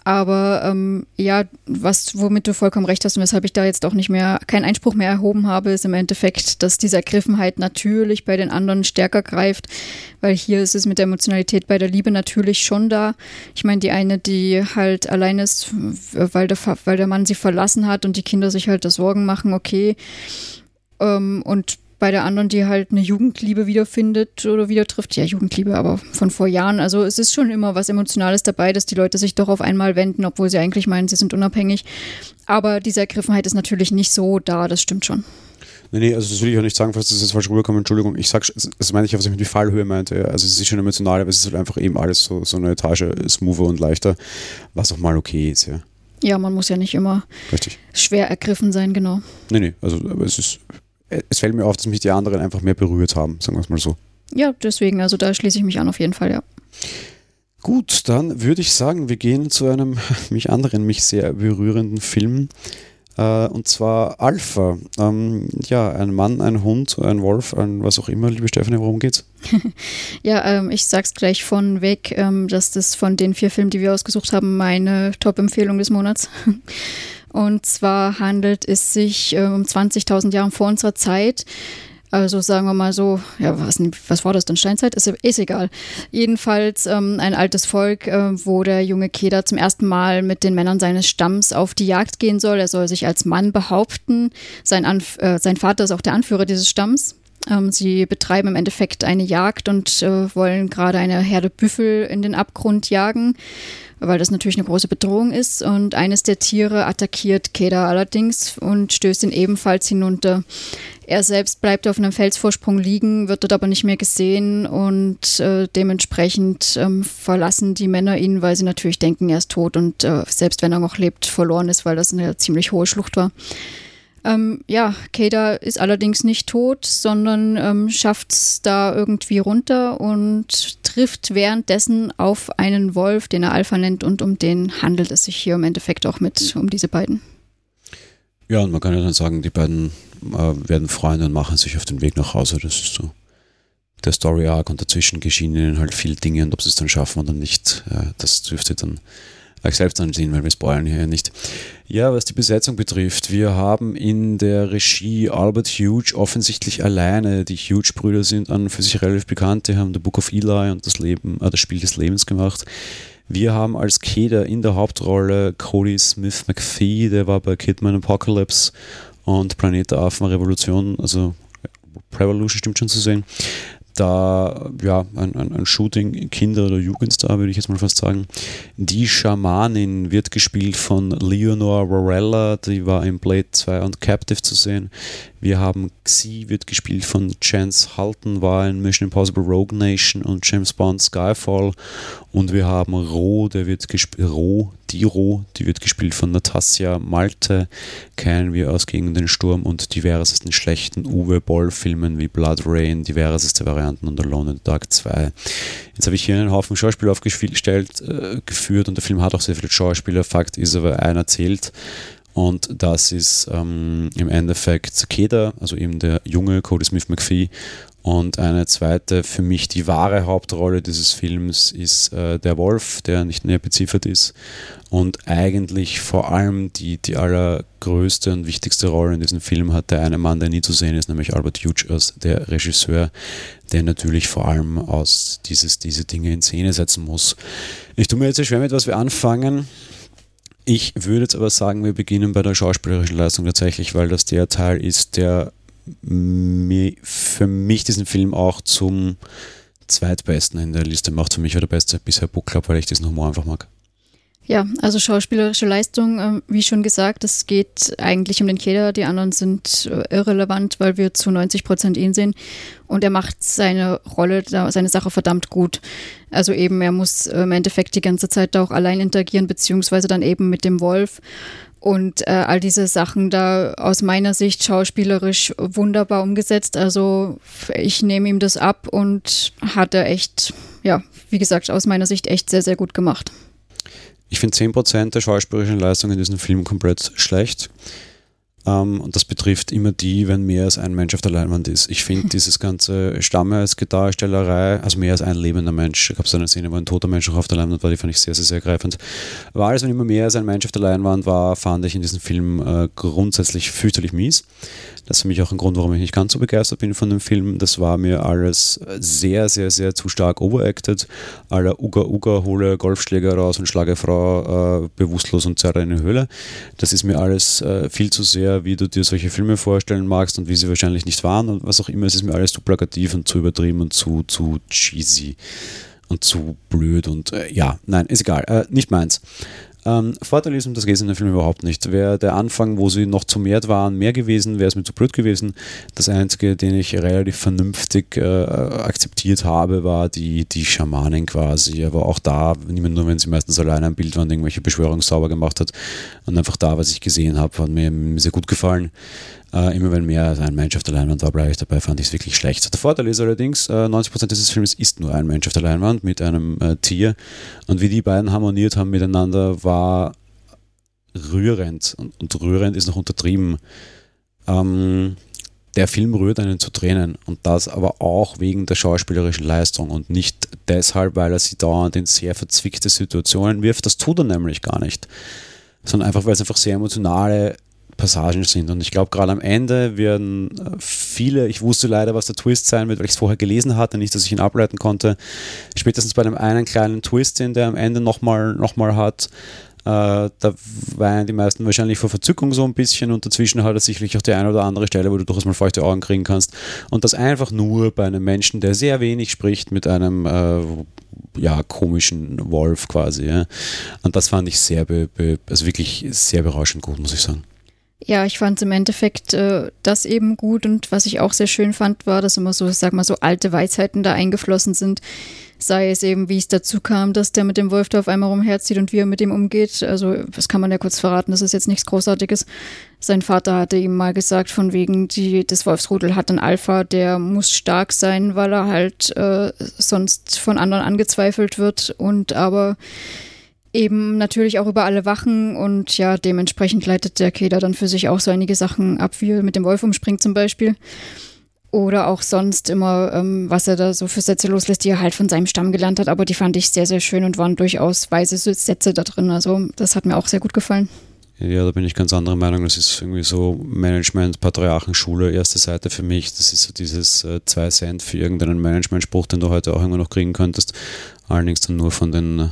Aber ähm, ja, was, womit du vollkommen recht hast und weshalb ich da jetzt auch nicht mehr keinen Einspruch mehr erhoben habe, ist im Endeffekt, dass diese Ergriffenheit natürlich bei den anderen stärker greift, weil hier ist es mit der Emotionalität bei der Liebe natürlich schon da. Ich meine, die eine, die halt allein ist, weil der, weil der Mann sie verlassen hat und die Kinder sich halt da Sorgen machen, okay. Ähm, und bei der anderen, die halt eine Jugendliebe wiederfindet oder wieder trifft. Ja, Jugendliebe, aber von vor Jahren. Also es ist schon immer was Emotionales dabei, dass die Leute sich doch auf einmal wenden, obwohl sie eigentlich meinen, sie sind unabhängig. Aber diese Ergriffenheit ist natürlich nicht so da, das stimmt schon. Nee, nee, also das will ich auch nicht sagen, falls das jetzt falsch rüberkommt, Entschuldigung. Ich sag, das meine ich, was ich mit Fallhöhe meinte. Also es ist schon emotional, aber es ist halt einfach eben alles so, so eine Etage smoother und leichter, was auch mal okay ist, ja. Ja, man muss ja nicht immer Richtig. schwer ergriffen sein, genau. Nee, nee, also aber es ist es fällt mir auf, dass mich die anderen einfach mehr berührt haben, sagen wir es mal so. Ja, deswegen, also da schließe ich mich an auf jeden Fall, ja. Gut, dann würde ich sagen, wir gehen zu einem mich anderen, mich sehr berührenden Film. Äh, und zwar Alpha. Ähm, ja, ein Mann, ein Hund, ein Wolf, ein was auch immer. Liebe Stefanie, worum geht's? ja, ähm, ich sag's gleich von weg, ähm, dass das von den vier Filmen, die wir ausgesucht haben, meine Top-Empfehlung des Monats. Und zwar handelt es sich äh, um 20.000 Jahre vor unserer Zeit. Also sagen wir mal so, ja, was, was war das denn? Steinzeit? Ist, ist egal. Jedenfalls ähm, ein altes Volk, äh, wo der junge Keda zum ersten Mal mit den Männern seines Stamms auf die Jagd gehen soll. Er soll sich als Mann behaupten. Sein, Anf äh, sein Vater ist auch der Anführer dieses Stamms. Ähm, sie betreiben im Endeffekt eine Jagd und äh, wollen gerade eine Herde Büffel in den Abgrund jagen weil das natürlich eine große Bedrohung ist. Und eines der Tiere attackiert Keda allerdings und stößt ihn ebenfalls hinunter. Er selbst bleibt auf einem Felsvorsprung liegen, wird dort aber nicht mehr gesehen und äh, dementsprechend ähm, verlassen die Männer ihn, weil sie natürlich denken, er ist tot und äh, selbst wenn er noch lebt, verloren ist, weil das eine ziemlich hohe Schlucht war. Ähm, ja, Kada ist allerdings nicht tot, sondern ähm, schafft es da irgendwie runter und trifft währenddessen auf einen Wolf, den er Alpha nennt, und um den handelt es sich hier im Endeffekt auch mit, um diese beiden. Ja, und man kann ja dann sagen, die beiden äh, werden Freunde und machen sich auf den Weg nach Hause. Das ist so der Story Arc und dazwischen geschehen ihnen halt viele Dinge und ob sie es dann schaffen oder nicht, äh, das dürfte dann euch selbst ansehen, weil wir spoilern hier ja nicht. Ja, was die Besetzung betrifft, wir haben in der Regie Albert Hughes offensichtlich alleine. Die Hughes-Brüder sind an für sich relativ bekannt, die haben The Book of Eli und das Leben, äh, das Spiel des Lebens gemacht. Wir haben als Keder in der Hauptrolle Cody Smith McPhee, der war bei Kidman Apocalypse und Planet der Affen Revolution, also Revolution stimmt schon zu sehen da ja ein, ein, ein Shooting Kinder- oder Jugendstar, würde ich jetzt mal fast sagen. Die Schamanin wird gespielt von Leonore Varela, die war in Blade 2 und Captive zu sehen. Wir haben Xi, wird gespielt von Chance Halton, war in Mission Impossible Rogue Nation und James Bond Skyfall. Und wir haben Ro, der wird gespielt, Ro, die Ro, die wird gespielt von Natasja Malte, kennen wir aus Gegen den Sturm und diversesten schlechten Uwe Boll-Filmen wie Blood Rain, diverseste Varianten und Alone in the Dark 2. Jetzt habe ich hier einen Haufen Schauspieler aufgestellt, äh, geführt und der Film hat auch sehr viele Schauspieler. Fakt ist aber, einer zählt Und das ist ähm, im Endeffekt Keda, also eben der junge Cody Smith McPhee. Und eine zweite, für mich die wahre Hauptrolle dieses Films ist äh, der Wolf, der nicht näher beziffert ist. Und eigentlich vor allem die, die allergrößte und wichtigste Rolle in diesem Film hat der eine Mann, der nie zu sehen ist, nämlich Albert Hughes der Regisseur, der natürlich vor allem aus dieses, diese Dinge in Szene setzen muss. Ich tue mir jetzt schwer mit, was wir anfangen. Ich würde jetzt aber sagen, wir beginnen bei der schauspielerischen Leistung tatsächlich, weil das der Teil ist, der für mich diesen Film auch zum zweitbesten in der Liste macht. Für mich war der beste bisher Book Club, weil ich diesen Humor einfach mag. Ja, also schauspielerische Leistung, äh, wie schon gesagt, es geht eigentlich um den Keder. Die anderen sind äh, irrelevant, weil wir zu 90 Prozent ihn sehen. Und er macht seine Rolle, seine Sache verdammt gut. Also eben, er muss äh, im Endeffekt die ganze Zeit da auch allein interagieren, beziehungsweise dann eben mit dem Wolf. Und äh, all diese Sachen da aus meiner Sicht schauspielerisch wunderbar umgesetzt. Also ich nehme ihm das ab und hat er echt, ja, wie gesagt, aus meiner Sicht echt sehr, sehr gut gemacht. Ich finde 10% der schauspielerischen Leistung in diesem Film komplett schlecht. Um, ähm, und das betrifft immer die, wenn mehr als ein Mensch auf der Leinwand ist. Ich finde dieses ganze Stamme als Darstellerei, also mehr als ein lebender Mensch. Habe so eine Szene, wo ein toter Mensch auch auf der Leinwand war, die fand ich sehr, sehr, sehr ergreifend. Aber alles, wenn immer mehr als ein Mensch auf der Leinwand war, fand ich in diesem Film äh, grundsätzlich fürchterlich mies. Das ist für mich auch ein Grund, warum ich nicht ganz so begeistert bin von dem Film. Das war mir alles sehr, sehr, sehr zu stark overacted. Aller Uga Uga hole Golfschläger raus und schlage Frau äh, bewusstlos und zerre in eine Höhle. Das ist mir alles äh, viel zu sehr, wie du dir solche Filme vorstellen magst und wie sie wahrscheinlich nicht waren und was auch immer. Es ist mir alles zu plakativ und zu übertrieben und zu, zu cheesy und zu blöd und äh, ja, nein, ist egal, äh, nicht meins. Ähm, Vorteil ist, und das geht in dem Film überhaupt nicht, wäre der Anfang, wo sie noch zu mehr waren, mehr gewesen, wäre es mir zu blöd gewesen. Das Einzige, den ich relativ vernünftig äh, akzeptiert habe, war die, die Schamanin quasi. Aber auch da, nicht nur, wenn sie meistens alleine ein Bild waren, irgendwelche Beschwörungszauber gemacht hat. Und einfach da, was ich gesehen habe, hat mir sehr gut gefallen. Äh, immer wenn mehr als ein Mensch auf der Leinwand war, bleibe ich dabei, fand ich es wirklich schlecht. Der Vorteil ist allerdings, äh, 90% dieses Films ist nur ein Mensch auf der Leinwand mit einem äh, Tier. Und wie die beiden harmoniert haben miteinander, war rührend. Und, und rührend ist noch untertrieben. Ähm, der Film rührt einen zu Tränen und das aber auch wegen der schauspielerischen Leistung und nicht deshalb, weil er sie dauernd in sehr verzwickte Situationen wirft. Das tut er nämlich gar nicht, sondern einfach, weil es einfach sehr emotionale Passagen sind. Und ich glaube, gerade am Ende werden äh, viele, ich wusste leider, was der Twist sein wird, weil ich es vorher gelesen hatte, nicht, dass ich ihn ableiten konnte. Spätestens bei dem einen kleinen Twist, den der am Ende nochmal noch mal hat, äh, da weinen die meisten wahrscheinlich vor Verzückung so ein bisschen und dazwischen hat er sicherlich auch die eine oder andere Stelle, wo du durchaus mal feuchte Augen kriegen kannst. Und das einfach nur bei einem Menschen, der sehr wenig spricht, mit einem äh, ja, komischen Wolf quasi. Ja. Und das fand ich sehr, also wirklich sehr berauschend gut, muss ich sagen. Ja, ich fand im Endeffekt äh, das eben gut und was ich auch sehr schön fand, war, dass immer so, sag mal, so alte Weisheiten da eingeflossen sind. Sei es eben, wie es dazu kam, dass der mit dem Wolf da auf einmal rumherzieht und wie er mit ihm umgeht. Also, das kann man ja kurz verraten, das ist jetzt nichts Großartiges. Sein Vater hatte ihm mal gesagt, von wegen, die, das Wolfsrudel hat einen Alpha, der muss stark sein, weil er halt äh, sonst von anderen angezweifelt wird und aber eben natürlich auch über alle Wachen und ja, dementsprechend leitet der Keder dann für sich auch so einige Sachen ab, wie mit dem Wolf umspringt zum Beispiel. Oder auch sonst immer, ähm, was er da so für Sätze loslässt, die er halt von seinem Stamm gelernt hat, aber die fand ich sehr, sehr schön und waren durchaus weise Sätze da drin. Also das hat mir auch sehr gut gefallen. Ja, da bin ich ganz anderer Meinung. Das ist irgendwie so Management, Patriarchenschule, erste Seite für mich. Das ist so dieses äh, 2 Cent für irgendeinen Management-Spruch, den du heute auch immer noch kriegen könntest. Allerdings dann nur von den äh,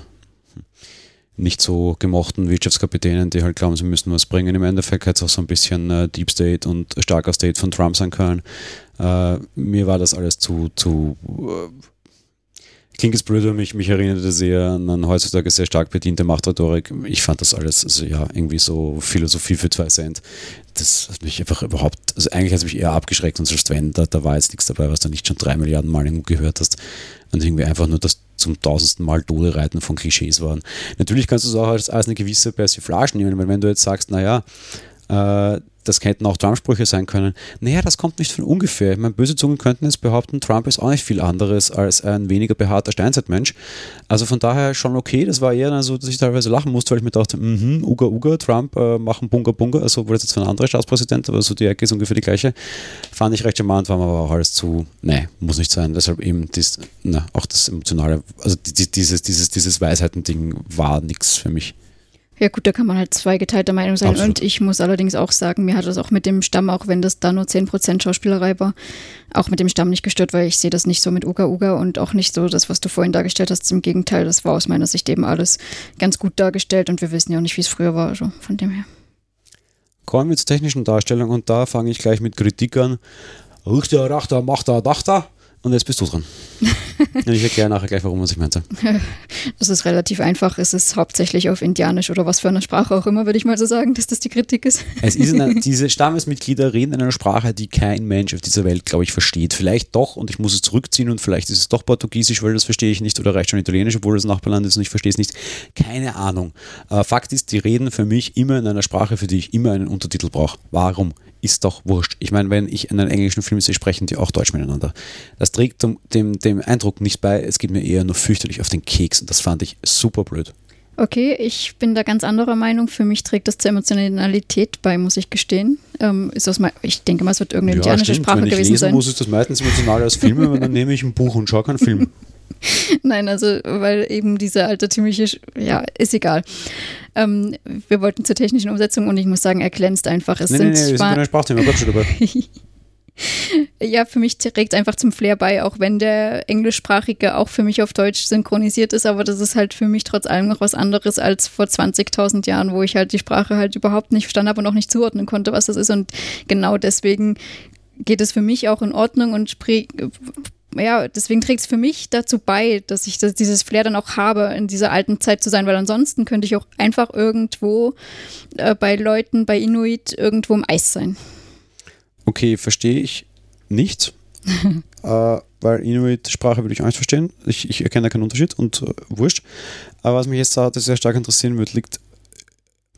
nicht so gemochten Wirtschaftskapitänen, die halt glauben, sie müssen was bringen. Im Endeffekt hätte es auch so ein bisschen äh, Deep State und starker State von Trump sein können. Äh, mir war das alles zu, zu äh, klingt jetzt blöd, mich, mich erinnerte sehr an, an heutzutage sehr stark bediente Machtrhetorik. Ich fand das alles, also ja, irgendwie so Philosophie für zwei Cent. Das hat mich einfach überhaupt, also eigentlich hat es mich eher abgeschreckt und selbst wenn, da, da war jetzt nichts dabei, was du nicht schon drei Milliarden Mal gehört hast. Und irgendwie einfach nur das zum tausendsten Mal Tode reiten von Klischees waren. Natürlich kannst du es auch als, als eine gewisse Persiflage nehmen, weil wenn du jetzt sagst, naja, äh, das hätten auch Trump-Sprüche sein können. Naja, das kommt nicht von ungefähr. Ich meine, böse Zungen könnten jetzt behaupten, Trump ist auch nicht viel anderes als ein weniger behaarter Steinzeitmensch. Also von daher schon okay. Das war eher so, dass ich teilweise lachen musste, weil ich mir dachte, mhm, Uga Uga, Trump äh, machen Bunga Bunga, also obwohl das jetzt für ein anderer Staatspräsident, aber so die Ecke ist ungefähr die gleiche. Fand ich recht charmant, war mir aber auch alles zu, nee, muss nicht sein. Deshalb eben dies, ne, auch das emotionale, also dieses, dieses, dieses Weisheiten-Ding war nichts für mich. Ja gut, da kann man halt zweigeteilter Meinung sein. Absolut. Und ich muss allerdings auch sagen, mir hat das auch mit dem Stamm, auch wenn das da nur 10% Schauspielerei war, auch mit dem Stamm nicht gestört, weil ich sehe das nicht so mit Uga Uga und auch nicht so das, was du vorhin dargestellt hast. Im Gegenteil, das war aus meiner Sicht eben alles ganz gut dargestellt und wir wissen ja auch nicht, wie es früher war, also von dem her. Kommen wir zur technischen Darstellung und da fange ich gleich mit Kritik an. Richter, Rachter, Machter, Dachter. Und jetzt bist du dran. Und ich erkläre nachher gleich, warum was ich meinte. Das ist relativ einfach. Es ist hauptsächlich auf Indianisch oder was für eine Sprache auch immer, würde ich mal so sagen, dass das die Kritik ist. Es ist eine, diese Stammesmitglieder reden in einer Sprache, die kein Mensch auf dieser Welt, glaube ich, versteht. Vielleicht doch und ich muss es zurückziehen und vielleicht ist es doch Portugiesisch, weil das verstehe ich nicht oder reicht schon Italienisch, obwohl das Nachbarland ist und ich verstehe es nicht. Keine Ahnung. Aber Fakt ist, die reden für mich immer in einer Sprache, für die ich immer einen Untertitel brauche. Warum? ist doch wurscht. Ich meine, wenn ich einen englischen Film sehe, sprechen die auch Deutsch miteinander. Das trägt dem, dem, dem Eindruck nicht bei, es geht mir eher nur fürchterlich auf den Keks und das fand ich super blöd. Okay, ich bin da ganz anderer Meinung. Für mich trägt das zur Emotionalität bei, muss ich gestehen. Ähm, ist das mal, ich denke mal, es wird irgendeine ja, indianische stimmt. Sprache Wenn ich gewesen lesen sein. muss, ist das meistens emotionaler als Filme, aber dann nehme ich ein Buch und schaue keinen Film. Nein, also weil eben diese altertümliche, ja, ist egal. Ähm, wir wollten zur technischen Umsetzung und ich muss sagen, er glänzt einfach. Es nee, sind nee, nee, wir sind bei einem Sprachthema, bleib schon dabei. ja, für mich trägt einfach zum Flair bei, auch wenn der englischsprachige auch für mich auf Deutsch synchronisiert ist, aber das ist halt für mich trotz allem noch was anderes als vor 20.000 Jahren, wo ich halt die Sprache halt überhaupt nicht verstanden habe und auch nicht zuordnen konnte, was das ist und genau deswegen geht es für mich auch in Ordnung und ja, deswegen trägt es für mich dazu bei, dass ich das, dieses Flair dann auch habe, in dieser alten Zeit zu sein, weil ansonsten könnte ich auch einfach irgendwo äh, bei Leuten, bei Inuit, irgendwo im Eis sein. Okay, verstehe ich nicht. äh, weil Inuit-Sprache würde ich auch nicht verstehen. Ich, ich erkenne da keinen Unterschied und äh, wurscht. Aber was mich jetzt da sehr stark interessieren würde, liegt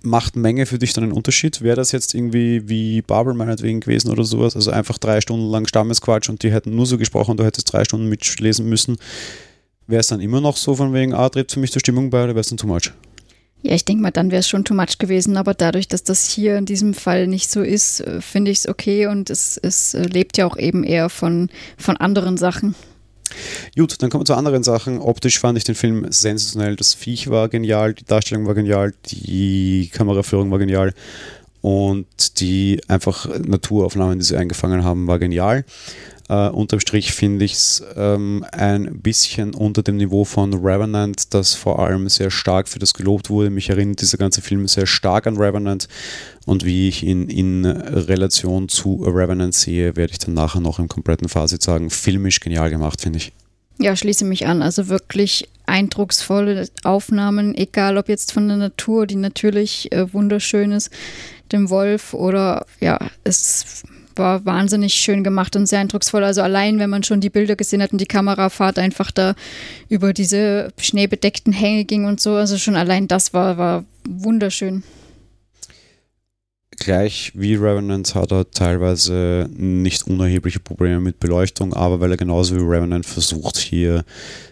macht Menge für dich dann einen Unterschied? Wäre das jetzt irgendwie wie Babel meinetwegen gewesen oder sowas? Also einfach drei Stunden lang Stammesquatsch und die hätten nur so gesprochen und du hättest drei Stunden mitlesen müssen. Wäre es dann immer noch so von wegen, ah, trägt für mich zur Stimmung bei oder wäre es dann too much? Ja, ich denke mal, dann wäre es schon too much gewesen, aber dadurch, dass das hier in diesem Fall nicht so ist, äh, finde ich es okay und es, es äh, lebt ja auch eben eher von, von anderen Sachen. Gut, dann kommen wir zu anderen Sachen. Optisch fand ich den Film sensationell. Das Viech war genial, die Darstellung war genial, die Kameraführung war genial und die einfach Naturaufnahmen, die sie eingefangen haben, war genial. Uh, unterm Strich finde ich es ähm, ein bisschen unter dem Niveau von Revenant, das vor allem sehr stark für das gelobt wurde. Mich erinnert dieser ganze Film sehr stark an Revenant und wie ich ihn in Relation zu Revenant sehe, werde ich dann nachher noch im kompletten Fazit sagen. Filmisch genial gemacht, finde ich. Ja, schließe mich an. Also wirklich eindrucksvolle Aufnahmen, egal ob jetzt von der Natur, die natürlich äh, wunderschön ist, dem Wolf oder ja, es war wahnsinnig schön gemacht und sehr eindrucksvoll. Also allein, wenn man schon die Bilder gesehen hat und die Kamerafahrt einfach da über diese schneebedeckten Hänge ging und so, also schon allein das war, war wunderschön. Gleich wie Revenant hat er teilweise nicht unerhebliche Probleme mit Beleuchtung, aber weil er genauso wie Revenant versucht, hier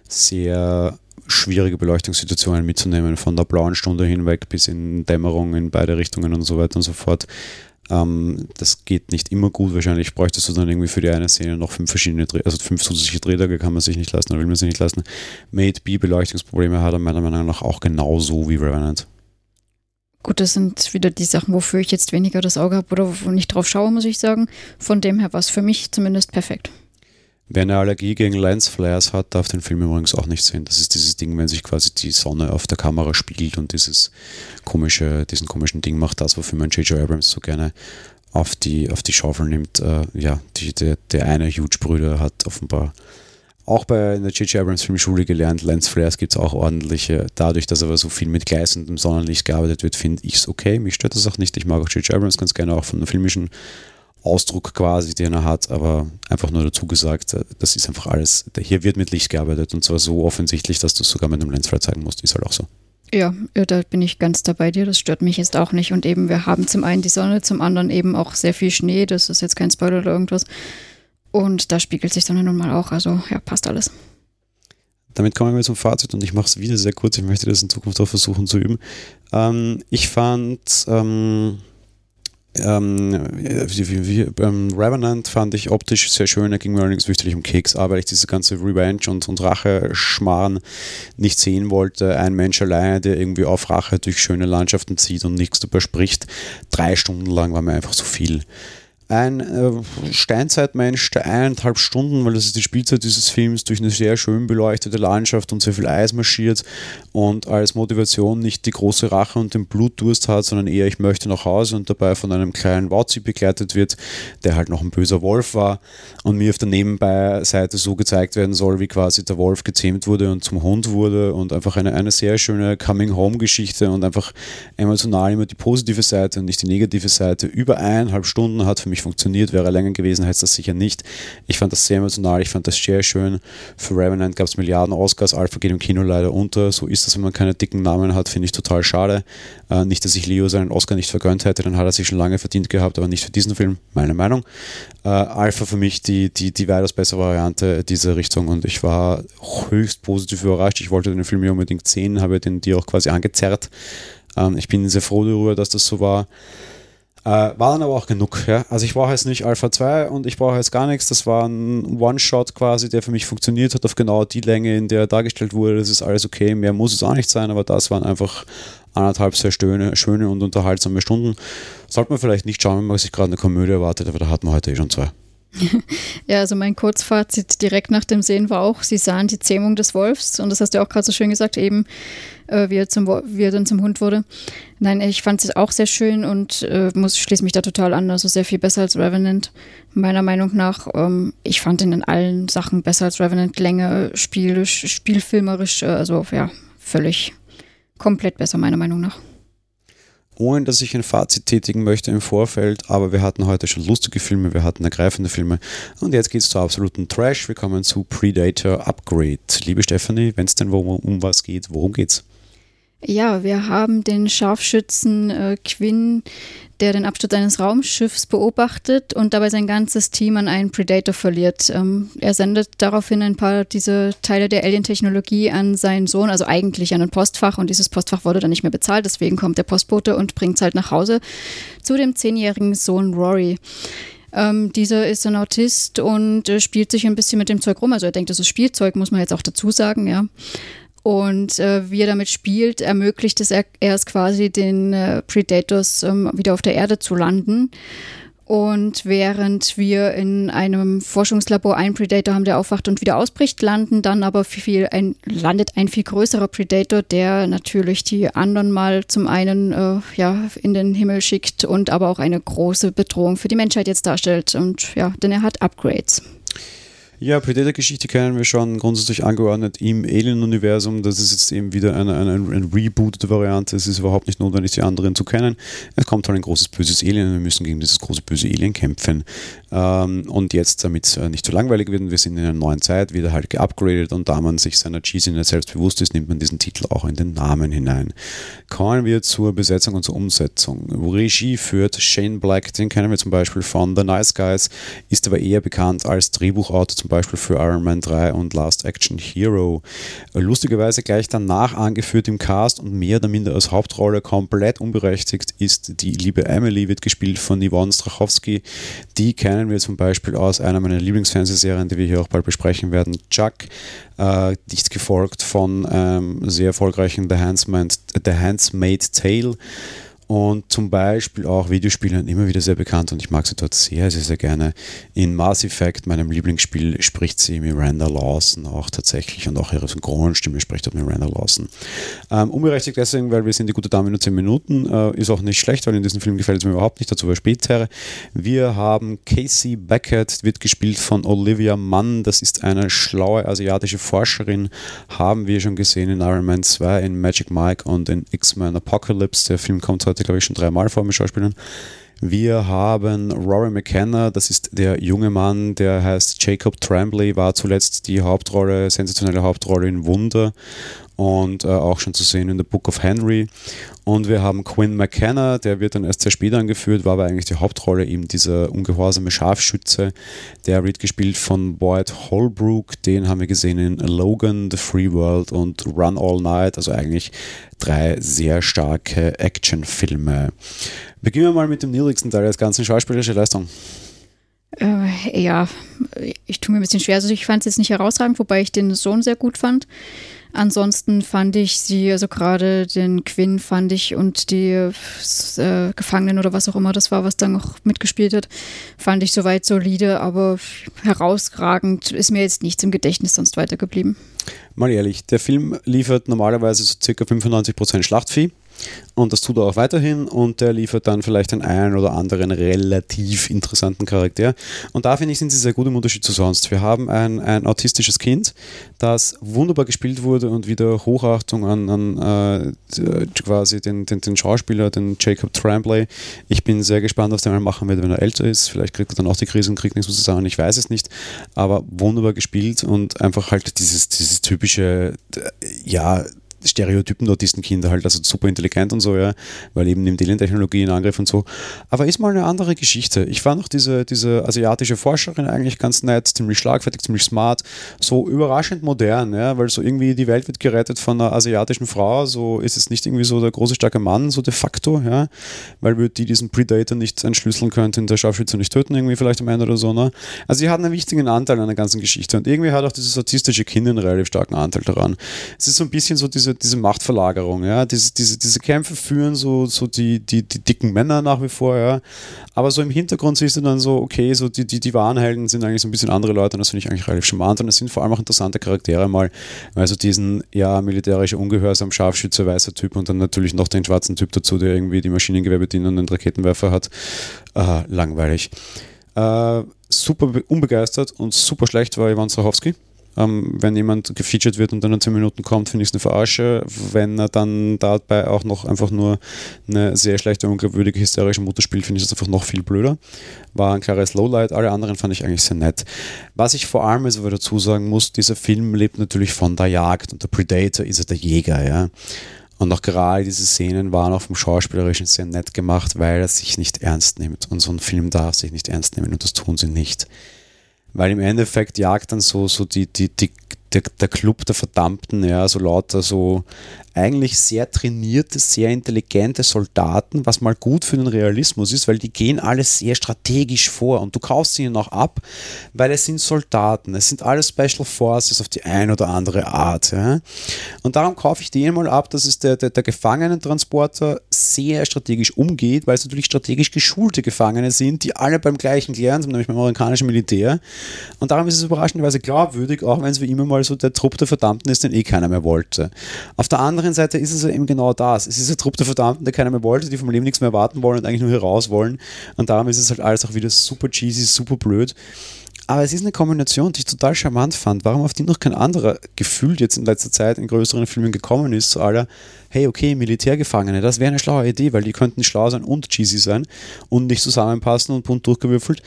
sehr schwierige Beleuchtungssituationen mitzunehmen, von der blauen Stunde hinweg bis in Dämmerung in beide Richtungen und so weiter und so fort. Ähm, das geht nicht immer gut. Wahrscheinlich bräuchtest du dann irgendwie für die eine Szene noch fünf verschiedene, Dreh also fünf zusätzliche Drehtage kann man sich nicht leisten oder will man sich nicht leisten. Made B Beleuchtungsprobleme hat er meiner Meinung nach auch genauso wie Revenant. Gut, das sind wieder die Sachen, wofür ich jetzt weniger das Auge habe oder wo ich drauf schaue, muss ich sagen. Von dem her war es für mich zumindest perfekt. Wer eine Allergie gegen Lensflares hat, darf den Film übrigens auch nicht sehen. Das ist dieses Ding, wenn sich quasi die Sonne auf der Kamera spiegelt und dieses komische, diesen komischen Ding macht, das, wofür man J.J. Abrams so gerne auf die, auf die Schaufel nimmt. Äh, ja, die, der, der eine Huge-Brüder hat offenbar auch bei der J.J. Abrams Filmschule gelernt, Lensflares gibt es auch ordentliche. Dadurch, dass aber so viel mit gleißendem Sonnenlicht gearbeitet wird, finde ich es okay. Mich stört das auch nicht. Ich mag auch J.J. Abrams ganz gerne, auch von der filmischen Ausdruck quasi, den er hat, aber einfach nur dazu gesagt, äh, das ist einfach alles, hier wird mit Licht gearbeitet und zwar so offensichtlich, dass du es sogar mit einem Lensflare zeigen musst, ist halt auch so. Ja, da bin ich ganz dabei dir. Das stört mich jetzt auch nicht. Und eben, wir haben zum einen die Sonne, zum anderen eben auch sehr viel Schnee. Das ist jetzt kein Spoiler oder irgendwas. Und da spiegelt sich dann nun mal auch. Also ja, passt alles. Damit kommen wir zum Fazit und ich mache es wieder sehr kurz. Ich möchte das in Zukunft auch versuchen zu üben. Ähm, ich fand ähm, ähm, wie, wie, ähm, Revenant fand ich optisch sehr schön, er ging mir allerdings fürchterlich um Keks, aber ich diese ganze Revenge und, und Rache-Schmarren nicht sehen wollte. Ein Mensch alleine, der irgendwie auf Rache durch schöne Landschaften zieht und nichts darüber spricht. Drei Stunden lang war mir einfach zu viel ein äh, Steinzeitmensch, der eineinhalb Stunden, weil das ist die Spielzeit dieses Films, durch eine sehr schön beleuchtete Landschaft und sehr viel Eis marschiert und als Motivation nicht die große Rache und den Blutdurst hat, sondern eher ich möchte nach Hause und dabei von einem kleinen Wauzi begleitet wird, der halt noch ein böser Wolf war und mir auf der Nebenbei-Seite so gezeigt werden soll, wie quasi der Wolf gezähmt wurde und zum Hund wurde und einfach eine, eine sehr schöne Coming-Home-Geschichte und einfach emotional immer die positive Seite und nicht die negative Seite. Über eineinhalb Stunden hat für mich mich funktioniert. Wäre er länger gewesen, heißt das sicher nicht. Ich fand das sehr emotional, ich fand das sehr schön. Für Revenant gab es Milliarden Oscars, Alpha geht im Kino leider unter. So ist das, wenn man keine dicken Namen hat, finde ich total schade. Äh, nicht, dass ich Leo seinen Oscar nicht vergönnt hätte, dann hat er sich schon lange verdient gehabt, aber nicht für diesen Film, meine Meinung. Äh, Alpha für mich die, die, die weitaus bessere Variante dieser Richtung und ich war höchst positiv überrascht. Ich wollte den Film ja unbedingt sehen, habe den dir auch quasi angezerrt. Ähm, ich bin sehr froh darüber, dass das so war. Äh, war dann aber auch genug. Ja? Also ich brauche jetzt nicht Alpha 2 und ich brauche jetzt gar nichts. Das war ein One-Shot quasi, der für mich funktioniert hat, auf genau die Länge, in der er dargestellt wurde. Das ist alles okay. Mehr muss es auch nicht sein, aber das waren einfach anderthalb sehr schöne, schöne und unterhaltsame Stunden. Sollte man vielleicht nicht schauen, wenn man sich gerade eine Komödie erwartet, aber da hat man heute eh schon zwei. Ja, also mein Kurzfazit direkt nach dem Sehen war auch, sie sahen die Zähmung des Wolfs und das hast du auch gerade so schön gesagt, eben äh, wie, er zum, wie er dann zum Hund wurde. Nein, ich fand es auch sehr schön und äh, muss, schließe mich da total an, also sehr viel besser als Revenant, meiner Meinung nach. Ähm, ich fand ihn in allen Sachen besser als Revenant, Länge, spielisch, spielfilmerisch, äh, also ja, völlig komplett besser, meiner Meinung nach ohne dass ich ein Fazit tätigen möchte im Vorfeld, aber wir hatten heute schon lustige Filme, wir hatten ergreifende Filme und jetzt geht es zu absoluten Trash. Wir kommen zu Predator Upgrade. Liebe Stephanie, wenn es denn um, um was geht, worum geht's? Ja, wir haben den Scharfschützen äh, Quinn, der den Absturz eines Raumschiffs beobachtet und dabei sein ganzes Team an einen Predator verliert. Ähm, er sendet daraufhin ein paar diese Teile der Alien-Technologie an seinen Sohn, also eigentlich an ein Postfach und dieses Postfach wurde dann nicht mehr bezahlt, deswegen kommt der Postbote und bringt es halt nach Hause zu dem zehnjährigen Sohn Rory. Ähm, dieser ist ein Autist und äh, spielt sich ein bisschen mit dem Zeug rum. Also er denkt, das ist Spielzeug, muss man jetzt auch dazu sagen, ja. Und äh, wie er damit spielt, ermöglicht es er, erst quasi den äh, Predators ähm, wieder auf der Erde zu landen. Und während wir in einem Forschungslabor einen Predator haben, der aufwacht und wieder ausbricht, landen dann aber viel ein, landet ein viel größerer Predator, der natürlich die anderen mal zum einen äh, ja, in den Himmel schickt und aber auch eine große Bedrohung für die Menschheit jetzt darstellt. Und ja, denn er hat Upgrades. Ja, Predator-Geschichte kennen wir schon grundsätzlich angeordnet im Alien-Universum. Das ist jetzt eben wieder eine, eine, eine rebootete Variante. Es ist überhaupt nicht notwendig, die anderen zu kennen. Es kommt halt ein großes böses Alien und wir müssen gegen dieses große böse Alien kämpfen. Ähm, und jetzt, damit es äh, nicht zu so langweilig wird, wir sind in einer neuen Zeit, wieder halt geupgradet und da man sich seiner Cheesiness selbst bewusst ist, nimmt man diesen Titel auch in den Namen hinein. Kommen wir zur Besetzung und zur Umsetzung. Regie führt Shane Black, den kennen wir zum Beispiel von The Nice Guys, ist aber eher bekannt als Drehbuchautor zum Beispiel für Iron Man 3 und Last Action Hero. Lustigerweise gleich danach angeführt im Cast und mehr oder minder als Hauptrolle komplett unberechtigt ist die liebe Emily, wird gespielt von Yvonne Strachowski. Die kennen wir zum Beispiel aus einer meiner Lieblingsfernsehserien, die wir hier auch bald besprechen werden, Chuck, äh, dicht gefolgt von ähm, sehr erfolgreichen The Handsmaid, The Handsmaid Tale und zum Beispiel auch Videospielern immer wieder sehr bekannt und ich mag sie dort sehr, sehr, sehr gerne. In Mass Effect, meinem Lieblingsspiel, spricht sie Miranda Lawson auch tatsächlich und auch ihre Synchronstimme spricht dort Miranda Lawson. Ähm, unberechtigt deswegen, weil wir sind die gute Dame nur 10 Minuten, äh, ist auch nicht schlecht, weil in diesem Film gefällt es mir überhaupt nicht, dazu war später. Wir haben Casey Beckett, wird gespielt von Olivia Mann, das ist eine schlaue asiatische Forscherin, haben wir schon gesehen in Iron Man 2, in Magic Mike und in X-Men Apocalypse. Der Film kommt heute heute, glaube ich, schon dreimal vor mit Schauspielern. Wir haben Rory McKenna, das ist der junge Mann, der heißt Jacob Tremblay, war zuletzt die Hauptrolle, sensationelle Hauptrolle in Wunder und äh, auch schon zu sehen in The Book of Henry. Und wir haben Quinn McKenna, der wird dann erst sehr spät angeführt, war aber eigentlich die Hauptrolle, eben dieser ungehorsame Scharfschütze. Der wird gespielt von Boyd Holbrook, den haben wir gesehen in Logan, The Free World und Run All Night, also eigentlich drei sehr starke Actionfilme. Beginnen wir mal mit dem niedrigsten Teil des ganzen schauspielerische Leistung. Äh, ja, ich tue mir ein bisschen schwer. Also ich fand es jetzt nicht herausragend, wobei ich den Sohn sehr gut fand. Ansonsten fand ich sie, also gerade den Quinn fand ich und die äh, Gefangenen oder was auch immer das war, was da noch mitgespielt hat, fand ich soweit solide, aber herausragend ist mir jetzt nichts im Gedächtnis sonst weitergeblieben. Mal ehrlich, der Film liefert normalerweise so circa 95% Schlachtvieh. Und das tut er auch weiterhin und der liefert dann vielleicht den einen oder anderen relativ interessanten Charakter. Und da finde ich, sind sie sehr gut im Unterschied zu sonst. Wir haben ein, ein autistisches Kind, das wunderbar gespielt wurde und wieder Hochachtung an, an äh, quasi den, den, den Schauspieler, den Jacob Tremblay. Ich bin sehr gespannt, was der mal machen wird, wenn er älter ist. Vielleicht kriegt er dann auch die Krise und kriegt nichts mehr zusammen. Ich weiß es nicht. Aber wunderbar gespielt und einfach halt dieses, dieses typische, ja, Stereotypen Autistenkinder halt, also super intelligent und so, ja, weil eben nimmt Alien-Technologie in Angriff und so. Aber ist mal eine andere Geschichte. Ich fand auch diese, diese asiatische Forscherin eigentlich ganz nett, ziemlich schlagfertig, ziemlich smart, so überraschend modern, ja, weil so irgendwie die Welt wird gerettet von einer asiatischen Frau, so ist es nicht irgendwie so der große, starke Mann, so de facto, ja, weil wir die diesen Predator nicht entschlüsseln könnten, der Scharfschütze nicht töten, irgendwie vielleicht am Ende oder so, ne? Also sie hat einen wichtigen Anteil an der ganzen Geschichte und irgendwie hat auch dieses autistische Kind einen relativ starken Anteil daran. Es ist so ein bisschen so diese diese Machtverlagerung, ja. Diese, diese, diese Kämpfe führen so, so die, die, die dicken Männer nach wie vor, ja. Aber so im Hintergrund siehst du dann so, okay, so die, die, die wahren Helden sind eigentlich so ein bisschen andere Leute und das finde ich eigentlich relativ charmant und es sind vor allem auch interessante Charaktere mal. Also diesen, ja, militärische Ungehorsam, Scharfschütze, weißer Typ und dann natürlich noch den schwarzen Typ dazu, der irgendwie die Maschinengewehr bedient und einen Raketenwerfer hat. Äh, langweilig. Äh, super unbegeistert und super schlecht war Ivan Strachowski. Ähm, wenn jemand gefeatured wird und dann in 10 Minuten kommt, finde ich es eine Verarsche. Wenn er dann dabei auch noch einfach nur eine sehr schlechte, unglaubwürdige, hysterische Mutter spielt, finde ich das einfach noch viel blöder. War ein klares Lowlight. Alle anderen fand ich eigentlich sehr nett. Was ich vor allem also dazu sagen muss, dieser Film lebt natürlich von der Jagd und der Predator ist ja der Jäger, ja. Und auch gerade diese Szenen waren auch vom Schauspielerischen sehr nett gemacht, weil er sich nicht ernst nimmt. Und so ein Film darf sich nicht ernst nehmen und das tun sie nicht weil im Endeffekt jagt dann so, so die, die, die, der, der Club der Verdammten, ja, so lauter so eigentlich sehr trainierte, sehr intelligente Soldaten, was mal gut für den Realismus ist, weil die gehen alles sehr strategisch vor und du kaufst ihnen auch ab, weil es sind Soldaten, es sind alle Special Forces auf die eine oder andere Art. Ja. Und darum kaufe ich denen mal ab, dass es der, der, der Gefangenentransporter sehr strategisch umgeht, weil es natürlich strategisch geschulte Gefangene sind, die alle beim gleichen lernen, nämlich beim amerikanischen Militär. Und darum ist es überraschenderweise glaubwürdig, auch wenn es wie immer mal so der Trupp der Verdammten ist, den eh keiner mehr wollte. Auf der anderen Seite ist es ja eben genau das. Es ist ein Trupp der Verdammten, der keiner mehr wollte, die vom Leben nichts mehr erwarten wollen und eigentlich nur hier raus wollen. Und darum ist es halt alles auch wieder super cheesy, super blöd. Aber es ist eine Kombination, die ich total charmant fand. Warum auf die noch kein anderer gefühlt jetzt in letzter Zeit in größeren Filmen gekommen ist, so aller, hey, okay, Militärgefangene, das wäre eine schlaue Idee, weil die könnten schlau sein und cheesy sein und nicht zusammenpassen und bunt durchgewürfelt.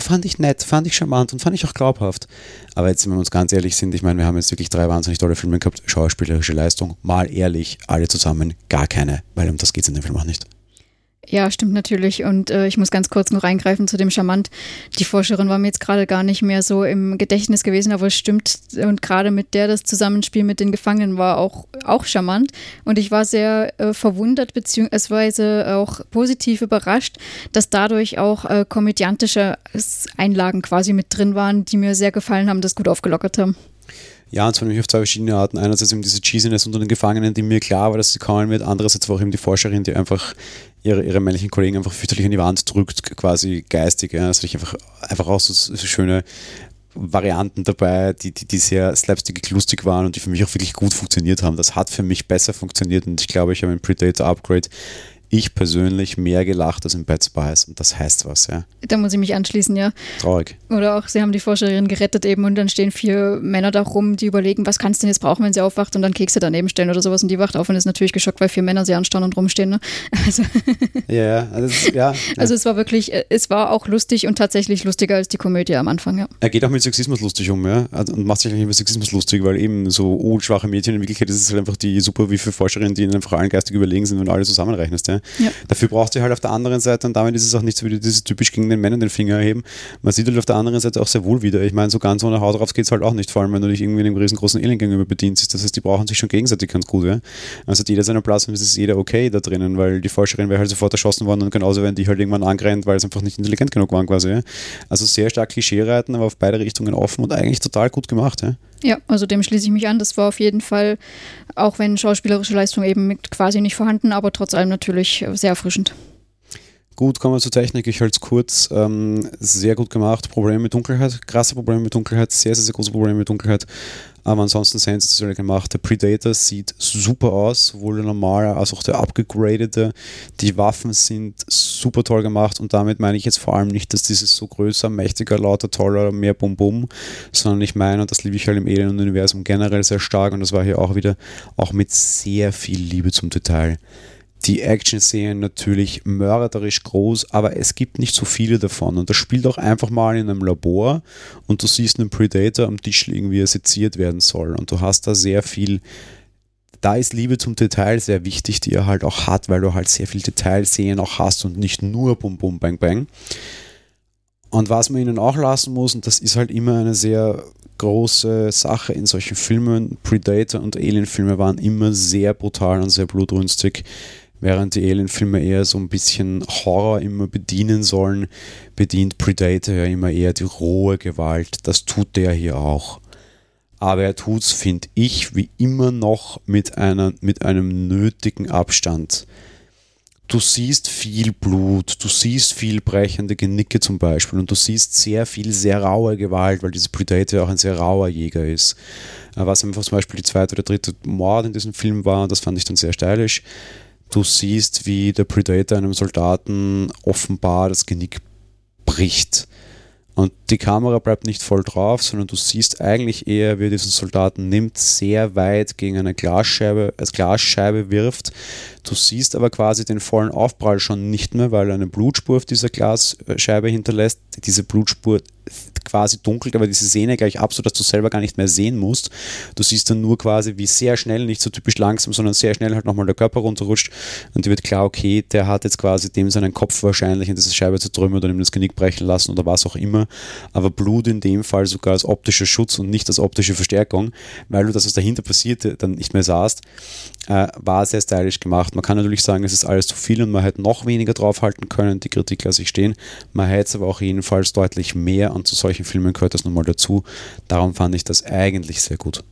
Fand ich nett, fand ich charmant und fand ich auch glaubhaft. Aber jetzt, wenn wir uns ganz ehrlich sind, ich meine, wir haben jetzt wirklich drei wahnsinnig tolle Filme gehabt, schauspielerische Leistung, mal ehrlich, alle zusammen, gar keine, weil um das geht es in dem Film auch nicht. Ja, stimmt natürlich. Und äh, ich muss ganz kurz noch reingreifen zu dem Charmant. Die Forscherin war mir jetzt gerade gar nicht mehr so im Gedächtnis gewesen, aber es stimmt. Und gerade mit der das Zusammenspiel mit den Gefangenen war auch, auch charmant. Und ich war sehr äh, verwundert, beziehungsweise auch positiv überrascht, dass dadurch auch äh, komödiantische Einlagen quasi mit drin waren, die mir sehr gefallen haben, das gut aufgelockert haben. Ja, und zwar nämlich auf zwei verschiedene Arten. Einerseits eben diese Cheesiness unter den Gefangenen, die mir klar war, dass sie kommen wird. Andererseits war auch eben die Forscherin, die einfach ihre, ihre männlichen Kollegen einfach fürchterlich an die Wand drückt, quasi geistig. Ja. Also ich einfach, einfach auch so, so schöne Varianten dabei, die, die, die sehr slapstickig lustig waren und die für mich auch wirklich gut funktioniert haben. Das hat für mich besser funktioniert und ich glaube, ich habe ein Predator Upgrade ich persönlich mehr gelacht als in Bad Spies und das heißt was, ja. Da muss ich mich anschließen, ja. Traurig. Oder auch, sie haben die Vorstellerin gerettet eben und dann stehen vier Männer da rum, die überlegen, was kannst du denn jetzt brauchen, wenn sie aufwacht und dann Kekse daneben stellen oder sowas und die wacht auf und ist natürlich geschockt, weil vier Männer sie anschauen und rumstehen. Ne? Also, ja, ja, also, ja, also es war wirklich, äh, es war auch lustig und tatsächlich lustiger als die Komödie am Anfang, ja. Er geht auch mit Sexismus lustig um, ja, also, und macht sich eigentlich über Sexismus lustig, weil eben so, oh, schwache Mädchen, in Wirklichkeit ist es halt einfach die super wie viele Forscherinnen, die in einfach allen geistig überlegen sind, du alle zusammenrechnest, ja. Ja. Dafür braucht sie halt auf der anderen Seite, und damit ist es auch nicht so wieder dieses typisch gegen den Männern den Finger erheben, man sieht halt auf der anderen Seite auch sehr wohl wieder. Ich meine, so ganz ohne Haut drauf geht es halt auch nicht, vor allem wenn du dich irgendwie in einem riesengroßen Elend gegenüber bedienst. Das heißt, die brauchen sich schon gegenseitig ganz gut. Ja? Also hat jeder seinen Platz und es ist jeder okay da drinnen, weil die Forscherin wäre halt sofort erschossen worden und genauso werden die halt irgendwann angerannt, weil es einfach nicht intelligent genug waren quasi. Ja? Also sehr stark Klischee-Reiten, aber auf beide Richtungen offen und eigentlich total gut gemacht. Ja? Ja, also dem schließe ich mich an. Das war auf jeden Fall, auch wenn schauspielerische Leistung eben quasi nicht vorhanden, aber trotz allem natürlich sehr erfrischend. Gut, kommen wir zur Technik. Ich halte es kurz. Ähm, sehr gut gemacht. Probleme mit Dunkelheit, krasse Probleme mit Dunkelheit, sehr, sehr, sehr große Probleme mit Dunkelheit. Aber ansonsten sensationell gemacht. Der Predator sieht super aus, sowohl der normale als auch der abgegradete. Die Waffen sind super toll gemacht und damit meine ich jetzt vor allem nicht, dass dieses so größer, mächtiger, lauter, toller, mehr Bum-Bum, sondern ich meine, und das liebe ich halt im Alien-Universum generell sehr stark und das war hier auch wieder, auch mit sehr viel Liebe zum Detail die Action-Szenen natürlich mörderisch groß, aber es gibt nicht so viele davon. Und das spielt auch einfach mal in einem Labor und du siehst einen Predator am Tisch liegen, wie er seziert werden soll. Und du hast da sehr viel. Da ist Liebe zum Detail sehr wichtig, die er halt auch hat, weil du halt sehr viel Detailsehen auch hast und nicht nur Bum Bum Bang Bang. Und was man ihnen auch lassen muss, und das ist halt immer eine sehr große Sache in solchen Filmen, Predator und Alien-Filme waren immer sehr brutal und sehr blutrünstig Während die Alien-Filme eher so ein bisschen Horror immer bedienen sollen, bedient Predator ja immer eher die rohe Gewalt. Das tut der hier auch. Aber er tut es, finde ich, wie immer noch mit, einer, mit einem nötigen Abstand. Du siehst viel Blut, du siehst viel brechende Genicke zum Beispiel und du siehst sehr viel sehr raue Gewalt, weil dieser Predator auch ein sehr rauer Jäger ist. Was einfach zum Beispiel die zweite oder dritte Mord in diesem Film war, das fand ich dann sehr stylisch Du siehst, wie der Predator einem Soldaten offenbar das Genick bricht. Und die Kamera bleibt nicht voll drauf, sondern du siehst eigentlich eher, wie er diesen Soldaten nimmt, sehr weit gegen eine Glasscheibe, als Glasscheibe wirft. Du siehst aber quasi den vollen Aufprall schon nicht mehr, weil eine Blutspur auf dieser Glasscheibe hinterlässt. Diese Blutspur quasi dunkelt aber diese Sehne gleich ab, sodass du selber gar nicht mehr sehen musst. Du siehst dann nur quasi, wie sehr schnell, nicht so typisch langsam, sondern sehr schnell halt nochmal der Körper runterrutscht und dir wird klar, okay, der hat jetzt quasi dem seinen Kopf wahrscheinlich in diese Scheibe zu trümmern oder ihm das Genick brechen lassen oder was auch immer. Aber Blut in dem Fall sogar als optischer Schutz und nicht als optische Verstärkung, weil du das, was dahinter passierte, dann nicht mehr sahst, äh, war sehr stylisch gemacht. Man kann natürlich sagen, es ist alles zu viel und man hätte noch weniger draufhalten können, die Kritik lasse ich stehen. Man hätte es aber auch jedenfalls deutlich mehr und zu solchen Filmen gehört das nun mal dazu. Darum fand ich das eigentlich sehr gut.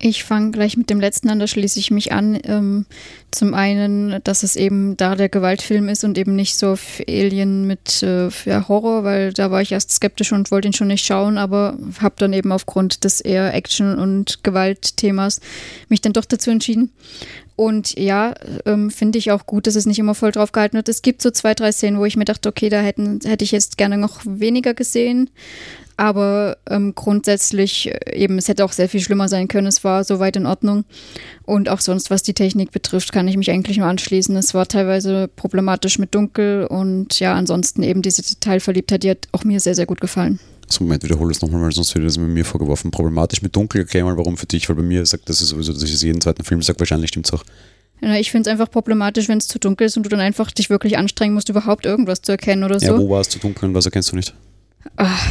Ich fange gleich mit dem letzten an, da schließe ich mich an. Ähm, zum einen, dass es eben da der Gewaltfilm ist und eben nicht so Alien mit äh, ja, Horror, weil da war ich erst skeptisch und wollte ihn schon nicht schauen, aber habe dann eben aufgrund des eher Action- und Gewaltthemas mich dann doch dazu entschieden. Und ja, ähm, finde ich auch gut, dass es nicht immer voll drauf gehalten wird. Es gibt so zwei, drei Szenen, wo ich mir dachte, okay, da hätten, hätte ich jetzt gerne noch weniger gesehen. Aber ähm, grundsätzlich äh, eben, es hätte auch sehr viel schlimmer sein können. Es war soweit in Ordnung. Und auch sonst, was die Technik betrifft, kann ich mich eigentlich nur anschließen. Es war teilweise problematisch mit Dunkel und ja, ansonsten eben diese Detailverliebtheit, die hat auch mir sehr, sehr gut gefallen. So, Moment, wiederhole es nochmal, weil sonst wird das mit mir vorgeworfen. Problematisch mit Dunkel, erklär mal, warum für dich, weil bei mir sagt das sowieso, dass ich es jeden zweiten Film sage, wahrscheinlich stimmt es auch. Ja, ich finde es einfach problematisch, wenn es zu dunkel ist und du dann einfach dich wirklich anstrengen musst, überhaupt irgendwas zu erkennen oder so. Ja, wo war es zu dunkel und was erkennst du nicht? Ach,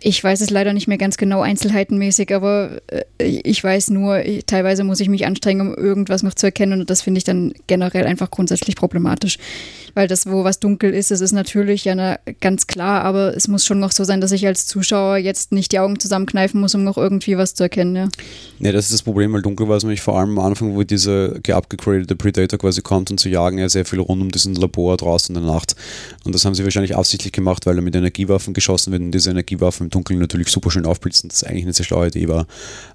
ich weiß es leider nicht mehr ganz genau einzelheitenmäßig, aber äh, ich weiß nur, teilweise muss ich mich anstrengen, um irgendwas noch zu erkennen und das finde ich dann generell einfach grundsätzlich problematisch. Weil das, wo was dunkel ist, das ist natürlich ja ne, ganz klar, aber es muss schon noch so sein, dass ich als Zuschauer jetzt nicht die Augen zusammenkneifen muss, um noch irgendwie was zu erkennen. Ja, ja das ist das Problem, weil dunkel war es nämlich vor allem am Anfang, wo dieser geupgradete Predator quasi kommt und zu jagen, ja sehr viel rund um diesen Labor draußen in der Nacht. Und das haben sie wahrscheinlich absichtlich gemacht, weil er mit Energiewaffen geschossen wird und diese Energiewaffen im Dunkeln natürlich super schön aufblitzen. Das eigentlich eine sehr schlaue Idee war.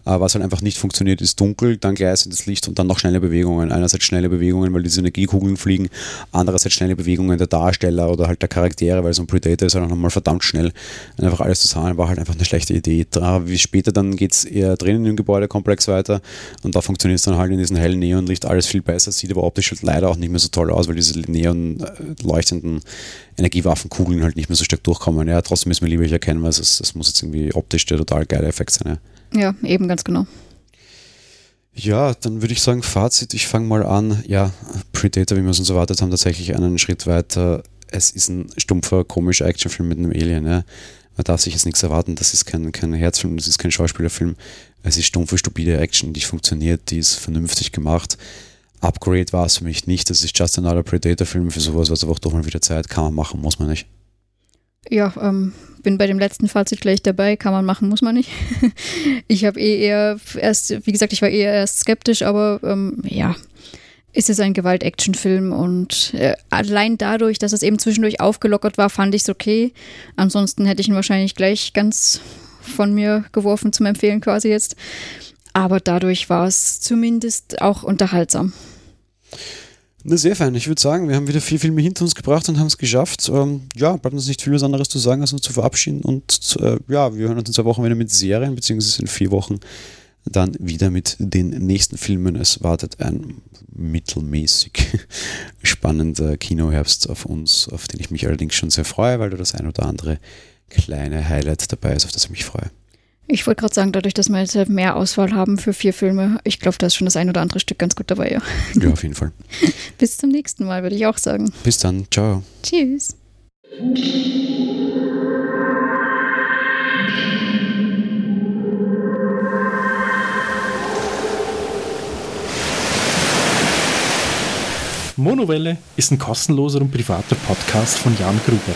Aber was halt einfach nicht funktioniert, ist dunkel, dann gleißendes Licht und dann noch schnelle Bewegungen. Einerseits schnelle Bewegungen, weil diese Energiekugeln fliegen, andererseits schnelle Bewegungen der Darsteller oder halt der Charaktere, weil so ein Predator ist halt nochmal verdammt schnell. Und einfach alles zusammen war halt einfach eine schlechte Idee. Wie später dann geht es eher drinnen im Gebäudekomplex weiter und da funktioniert es dann halt in diesem hellen Neonlicht alles viel besser, sieht aber optisch halt leider auch nicht mehr so toll aus, weil diese neon äh, leuchtenden Energiewaffenkugeln halt nicht mehr so stark durchkommen. Ja, trotzdem ist mir lieber ich erkennen, weil es, es muss jetzt irgendwie optisch der total geile Effekt sein. Ja, ja eben ganz genau. Ja, dann würde ich sagen, Fazit, ich fange mal an. Ja, Predator, wie wir es uns erwartet haben, tatsächlich einen Schritt weiter. Es ist ein stumpfer, komischer Actionfilm mit einem Alien. Ja. Man darf sich jetzt nichts erwarten, das ist kein, kein Herzfilm, das ist kein Schauspielerfilm. Es ist stumpfe, stupide Action, die funktioniert, die ist vernünftig gemacht. Upgrade war es für mich nicht. Das ist just another Predator-Film. Für sowas war es einfach doch mal wieder Zeit. Kann man machen, muss man nicht. Ja, ähm, bin bei dem letzten Fazit gleich dabei. Kann man machen, muss man nicht. ich habe eh eher erst, wie gesagt, ich war eher erst skeptisch, aber ähm, ja, ist es ein Gewalt-Action-Film und äh, allein dadurch, dass es eben zwischendurch aufgelockert war, fand ich es okay. Ansonsten hätte ich ihn wahrscheinlich gleich ganz von mir geworfen zum Empfehlen quasi jetzt. Aber dadurch war es zumindest auch unterhaltsam. Na, sehr fein. Ich würde sagen, wir haben wieder vier Filme hinter uns gebracht und haben es geschafft. Ähm, ja, bleibt uns nicht viel anderes zu sagen, als uns zu verabschieden. Und äh, ja, wir hören uns in zwei Wochen wieder mit Serien, beziehungsweise in vier Wochen dann wieder mit den nächsten Filmen. Es wartet ein mittelmäßig spannender Kinoherbst auf uns, auf den ich mich allerdings schon sehr freue, weil da das ein oder andere kleine Highlight dabei ist, auf das ich mich freue. Ich wollte gerade sagen, dadurch, dass wir jetzt mehr Auswahl haben für vier Filme, ich glaube, da ist schon das ein oder andere Stück ganz gut dabei, ja. Ja, auf jeden Fall. Bis zum nächsten Mal, würde ich auch sagen. Bis dann. Ciao. Tschüss. Monowelle ist ein kostenloser und privater Podcast von Jan Gruber.